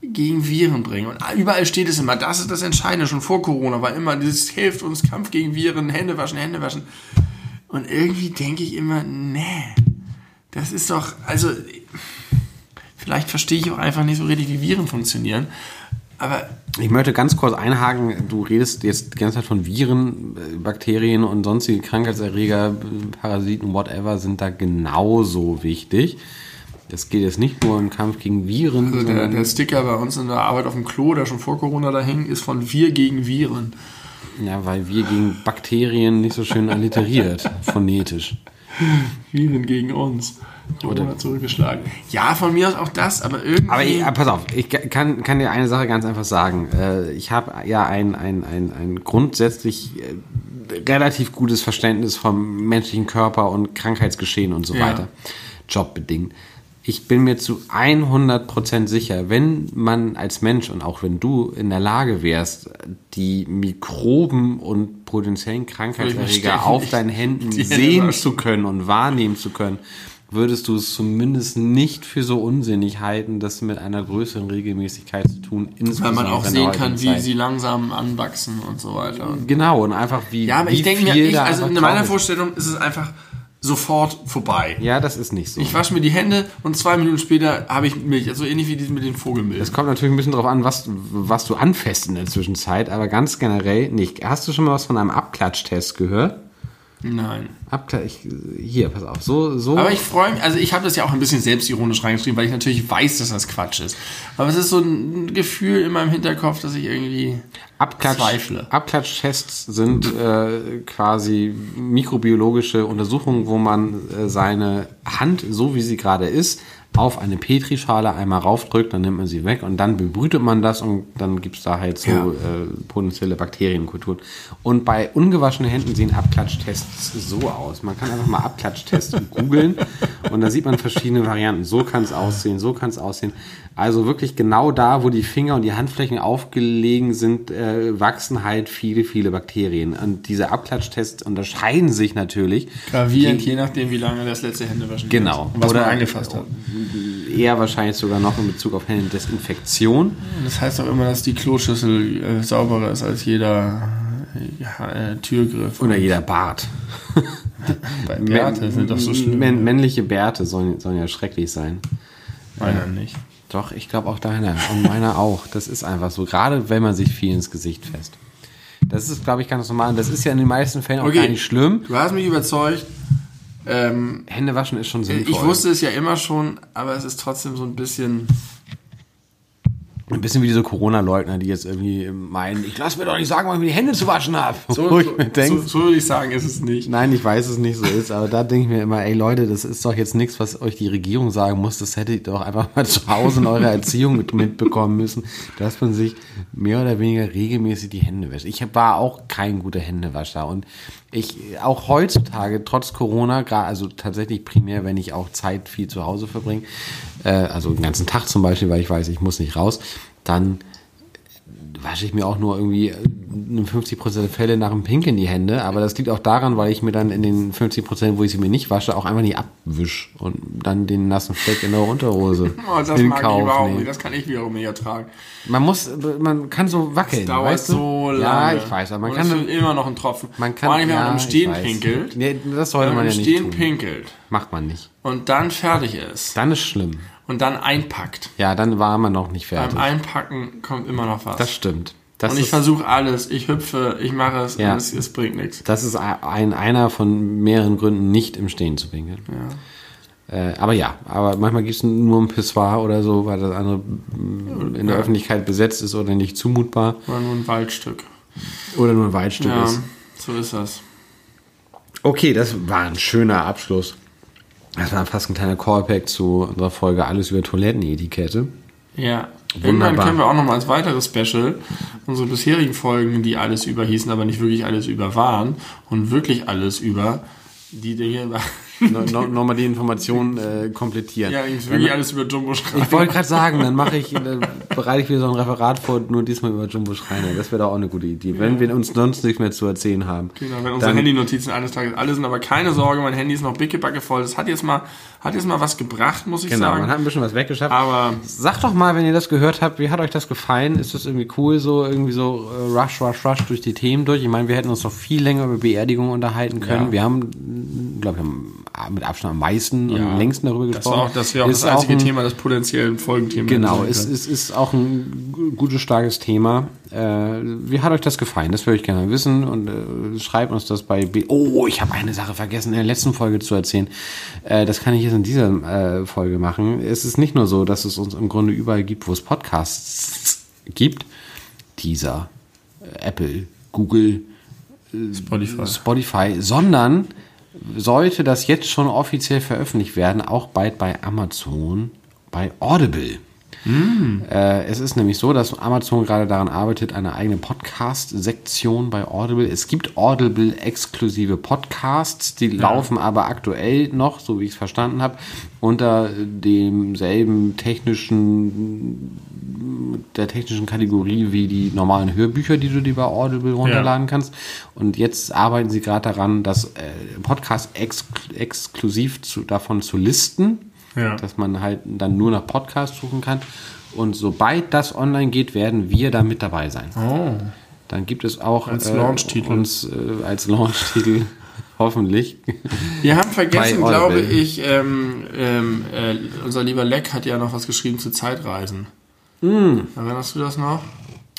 gegen Viren bringen. Und überall steht es immer, das ist das Entscheidende, schon vor Corona war immer, dieses hilft uns Kampf gegen Viren, Hände waschen, Hände waschen. Und irgendwie denke ich immer, nee, das ist doch, also, vielleicht verstehe ich auch einfach nicht so richtig, wie Viren funktionieren. Aber Ich möchte ganz kurz einhaken, du redest jetzt die ganze Zeit von Viren, äh, Bakterien und sonstige Krankheitserreger, Parasiten, whatever, sind da genauso wichtig. Das geht jetzt nicht nur im Kampf gegen Viren, also der, der Sticker bei uns in der Arbeit auf dem Klo, der schon vor Corona da hing, ist von Wir gegen Viren. ja, weil wir gegen Bakterien nicht so schön alliteriert, *laughs* phonetisch. Viren gegen uns. Corona zurückgeschlagen. Ja, von mir aus auch das, aber irgendwie. Aber ich, äh, pass auf, ich kann, kann dir eine Sache ganz einfach sagen. Äh, Ich habe ja ein, ein, ein, ein grundsätzlich äh, relativ gutes Verständnis vom menschlichen Körper und Krankheitsgeschehen und so Ja. weiter. Jobbedingt. Ich bin mir zu 100% sicher, wenn man als Mensch und auch wenn du in der Lage wärst, die Mikroben und potenziellen Krankheitserreger auf deinen Händen sehen zu können und wahrnehmen zu können, würdest du es zumindest nicht für so unsinnig halten, das mit einer größeren Regelmäßigkeit zu tun. weil man auch sehen kann, wie Zeit. sie langsam anwachsen und so weiter. Genau, und einfach wie. Ja, aber wie ich denke mir, ich, also in meiner ist. Vorstellung ist es einfach sofort vorbei. Ja, das ist nicht so. Ich wasche mir die Hände und zwei Minuten später habe ich Milch. Also ähnlich wie mit den Vogelmilch. Es kommt natürlich ein bisschen drauf an, was, was du anfasst in der Zwischenzeit, aber ganz generell nicht. Hast du schon mal was von einem Abklatschtest gehört? Nein. Abklatsch, ich, hier, pass auf. So, so. Aber ich freue mich, also ich habe das ja auch ein bisschen selbstironisch reingeschrieben, weil ich natürlich weiß, dass das Quatsch ist. Aber es ist so ein Gefühl in meinem Hinterkopf, dass ich irgendwie Abklatsch, zweifle. Abklatschtests sind äh, quasi mikrobiologische Untersuchungen, wo man äh, seine Hand, so wie sie gerade ist, auf eine Petrischale einmal raufdrückt, dann nimmt man sie weg und dann bebrütet man das und dann gibt es da halt so Ja. äh, potenzielle Bakterienkulturen. Und bei ungewaschenen Händen sehen Abklatschtests so aus. Man kann einfach mal Abklatschtest *laughs* googeln und da sieht man verschiedene Varianten. So kann es aussehen, so kann es aussehen. Also wirklich genau da, wo die Finger und die Handflächen aufgelegen sind, äh, wachsen halt viele, viele Bakterien. Und diese Abklatschttests unterscheiden sich natürlich Gravierend, je nachdem, wie lange das letzte Händewaschen Genau. ist was Oder- man angefasst hat. eher wahrscheinlich sogar noch in Bezug auf Händedesinfektion. Das heißt auch immer, dass die Kloschüssel äh, sauberer ist als jeder ja, äh, Türgriff. Oder jeder Bart. Bei *laughs* Bärte sind doch so schlimm. Män männliche Bärte sollen, sollen ja schrecklich sein. Meiner nicht. Doch, ich glaube auch deiner und meiner auch. Das ist einfach so. Gerade wenn man sich viel ins Gesicht fässt. Das ist, glaube ich, ganz normal. Das ist ja in den meisten Fällen auch Okay. gar nicht schlimm. Du hast mich überzeugt. Ähm, Hände waschen ist schon sinnvoll. ich wusste es ja immer schon, aber es ist trotzdem so ein bisschen. Ein bisschen wie diese Corona-Leugner, die jetzt irgendwie meinen, ich lasse mir doch nicht sagen, wann ich mir die Hände zu waschen habe. *laughs* So, so, so, so würde ich sagen, ist es nicht. Nein, ich weiß es nicht so ist, aber da denke ich mir immer, ey Leute, das ist doch jetzt nichts, was euch die Regierung sagen muss. Das hättet ihr doch einfach mal *laughs* zu Hause in eurer Erziehung mit, mitbekommen müssen, dass man sich mehr oder weniger regelmäßig die Hände wäscht. Ich war auch kein guter Händewascher und ich auch heutzutage trotz Corona, also tatsächlich primär, wenn ich auch Zeit viel zu Hause verbringe, äh, also den ganzen Tag zum Beispiel, weil ich weiß, ich muss nicht raus, dann wasche ich mir auch nur irgendwie in 50% der Fälle nach dem Pinkeln die Hände. Aber das liegt auch daran, weil ich mir dann in den 50%, wo ich sie mir nicht wasche, auch einfach nicht abwisch und dann den nassen Fleck in der Unterhose *laughs* Oh, das mag ich Kauf überhaupt nehme. nicht. Das kann ich wiederum nicht ertragen. Man muss, man kann so wackeln, Das dauert weißt du? so lange. Ja, ich weiß, aber man Und kann es dann, immer noch ein Tropfen. man kann, Vor allem, wenn ja, man im ich Stehen pinkelt. Nee, das sollte Wenn man man ja im nicht Stehen tun. pinkelt Macht man nicht. und dann fertig ist Dann ist schlimm. Und dann einpackt. Ja, dann war man noch nicht fertig. Beim Einpacken kommt immer noch was. Das stimmt. Das und ich versuche alles. Ich hüpfe, ich mache es Ja. es, es bringt nichts. das ist ein, einer von mehreren Gründen, nicht im Stehen zu pinkeln. Ja. Äh, aber ja, aber manchmal gibt es nur ein Pissoir oder so, weil das andere mm, in der Ja. Öffentlichkeit besetzt ist oder nicht zumutbar Oder nur ein Waldstück. oder nur ein Waldstück Ja, ist. so ist das. Okay, das war ein schöner Abschluss. Das war fast ein kleiner Callback zu unserer Folge Alles über Toilettenetikette. Ja. Irgendwann Wunderbar. können wir auch noch mal als weiteres Special unsere bisherigen Folgen, die alles über hießen, aber nicht wirklich alles über waren und wirklich alles über die Dinge. No, no, Nochmal die Informationen äh, komplettieren. ja, eigentlich wirklich alles über Jumbo schreiben. Ich wollte gerade sagen, dann mache ich, *laughs* dann bereite ich wieder so ein Referat vor, nur diesmal über Jumbo Schreiner. Das wäre doch auch eine gute Idee, wenn wir uns sonst nichts mehr zu erzählen haben. Genau, wenn unsere Handynotizen eines Tages alle sind, aber keine Sorge, mein Handy ist noch bickebacke voll. Das hat jetzt mal, hat jetzt mal was gebracht, muss ich Genau, sagen. man hat ein bisschen was weggeschafft. aber Sagt doch mal, wenn ihr das gehört habt, wie hat euch das gefallen? Ist das irgendwie cool, so irgendwie so äh, rush, rush, rush durch die Themen durch? Ich meine, wir hätten uns noch viel länger über Beerdigungen unterhalten können. Ja. Wir haben, glaube ich, haben mit Abstand am meisten und Ja. am längsten darüber das gesprochen. war auch, das wäre auch Ist das einzige ein, Thema, das potenziellen Folgenthema Genau, könnte. es ist auch ein gu- gutes, starkes Thema. Äh, wie hat euch das gefallen? Das würde ich gerne wissen und äh, schreibt uns das bei B. Oh, ich habe eine Sache vergessen in der letzten Folge zu erzählen. Äh, das kann ich jetzt in dieser äh, Folge machen. Es ist nicht nur so, dass es uns im Grunde überall gibt, wo es Podcasts gibt. Dieser, äh, Apple, Google, Spotify. Spotify, sondern sollte das jetzt schon offiziell veröffentlicht werden, auch bald bei Amazon, bei Audible. Äh, es ist nämlich so, dass Amazon gerade daran arbeitet, eine eigene Podcast-Sektion bei Audible. Es gibt Audible-exklusive Podcasts, die laufen aber aktuell noch, so wie ich es verstanden habe, unter demselben technischen, der technischen Kategorie wie die normalen Hörbücher, die du dir bei Audible runterladen kannst. Und jetzt arbeiten sie gerade daran, das äh, Podcast ex exklusiv zu, davon zu listen Ja. dass man halt dann nur nach Podcasts suchen kann. Und sobald das online geht, werden wir da mit dabei sein. Oh. Dann gibt es auch Als äh, Launchtitel. uns äh, als Launchtitel *laughs* hoffentlich. Wir haben vergessen, glaube ich, ähm, ähm, äh, unser lieber Leck hat ja noch was geschrieben zu Zeitreisen. Hm. Erinnerst du das noch?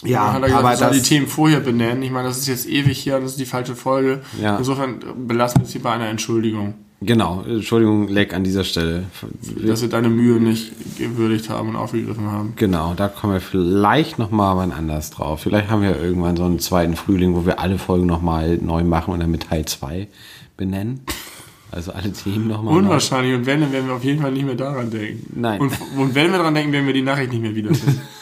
Ja, hat er gesagt, aber sollen die das- Themen vorher benennen. Ich meine, das ist jetzt ewig hier und das ist die falsche Folge. Ja. Insofern belassen wir es hier bei einer Entschuldigung, Genau, Entschuldigung, Leck an dieser Stelle. dass wir deine Mühe nicht gewürdigt haben und aufgegriffen haben. Genau, da kommen wir vielleicht nochmal wann anders drauf. Vielleicht haben wir irgendwann so einen zweiten Frühling, wo wir alle Folgen nochmal neu machen und dann mit Teil 2 benennen. Also alle Themen nochmal. neu. Unwahrscheinlich. Und wenn, dann werden wir auf jeden Fall nicht mehr daran denken. Nein. Und, und wenn wir daran denken, werden wir die Nachricht nicht mehr wiederfinden. *laughs*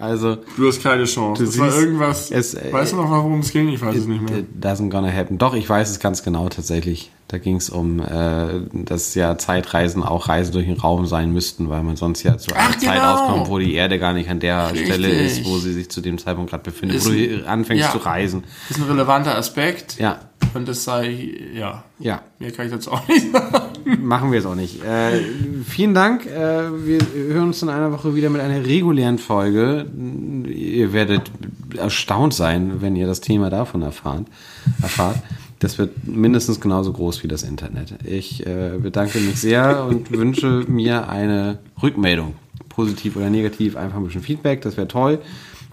Also, Du hast keine Chance. Du das war siehst, irgendwas. es, äh, weißt du noch, worum es ging? Ich weiß es nicht mehr. it doesn't gonna happen. Doch, ich weiß es ganz genau tatsächlich. Da ging es um, äh, dass ja Zeitreisen auch Reisen durch den Raum sein müssten, weil man sonst ja zu einer Ach, Zeit genau. auskommt, wo die Erde gar nicht an der Richtig. Stelle ist, wo sie sich zu dem Zeitpunkt gerade befindet, Ist wo ein- du anfängst ja. zu reisen. Ist ein relevanter Aspekt. Ja, Und das sei, ja. ja. Mehr kann ich dazu auch nicht sagen. Machen wir es auch nicht. Äh, vielen Dank. Äh, wir hören uns in einer Woche wieder mit einer regulären Folge. Ihr werdet erstaunt sein, wenn ihr das Thema davon erfahrt. erfahrt. Das wird mindestens genauso groß wie das Internet. Ich äh, bedanke mich sehr und wünsche mir eine Rückmeldung. Positiv oder negativ, einfach ein bisschen Feedback, das wäre toll.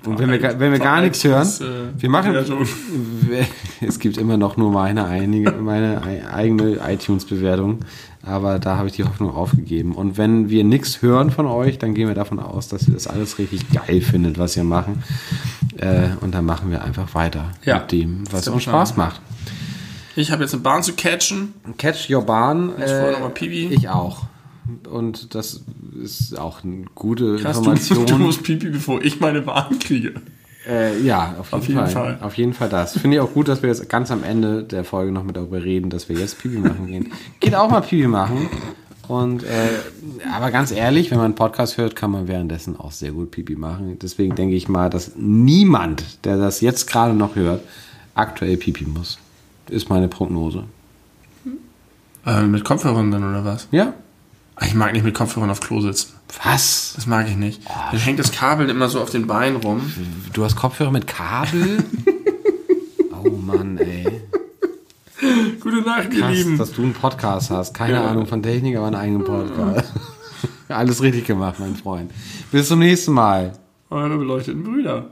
Und wenn wir, wenn wir gar nichts hören, äh, wir machen, *laughs* es gibt immer noch nur meine, einige, meine ei- eigene iTunes-Bewertung, aber da habe ich die Hoffnung aufgegeben. Und wenn wir nichts hören von euch, dann gehen wir davon aus, dass ihr das alles richtig geil findet, was wir machen. Äh, und dann machen wir einfach weiter Ja. mit dem, was uns klar. Spaß macht. Ich habe jetzt eine Bahn zu catchen. Catch Your Bahn. Ich vorher noch mal Pipi. ich auch. Und das ist auch eine gute Krass, du, Information. *laughs* du musst Pipi, bevor ich meine Bahn kriege. Äh, ja, auf jeden, Auf jeden Fall. Fall. Auf jeden Fall das. Finde ich auch gut, dass wir jetzt ganz am Ende der Folge noch mit darüber reden, dass wir jetzt Pipi machen gehen. *laughs* Geht auch mal Pipi machen. Und äh, aber ganz ehrlich, wenn man einen Podcast hört, kann man währenddessen auch sehr gut Pipi machen. Deswegen denke ich mal, dass niemand, der das jetzt gerade noch hört, aktuell Pipi muss. Ist meine Prognose. Äh, mit Kopfhörern dann oder was? Ja? Ich mag nicht mit Kopfhörern auf Klo sitzen. Was? Das mag ich nicht. Dann hängt das Kabel immer so auf den Beinen rum. Du hast Kopfhörer mit Kabel? *laughs* oh Mann, ey. Gute Nacht, ihr Krass, Lieben. dass du einen Podcast hast. Keine Ja. Ahnung von Technik, aber einen eigenen Podcast. *laughs* Alles richtig gemacht, mein Freund. Bis zum nächsten Mal. Eure beleuchteten Brüder.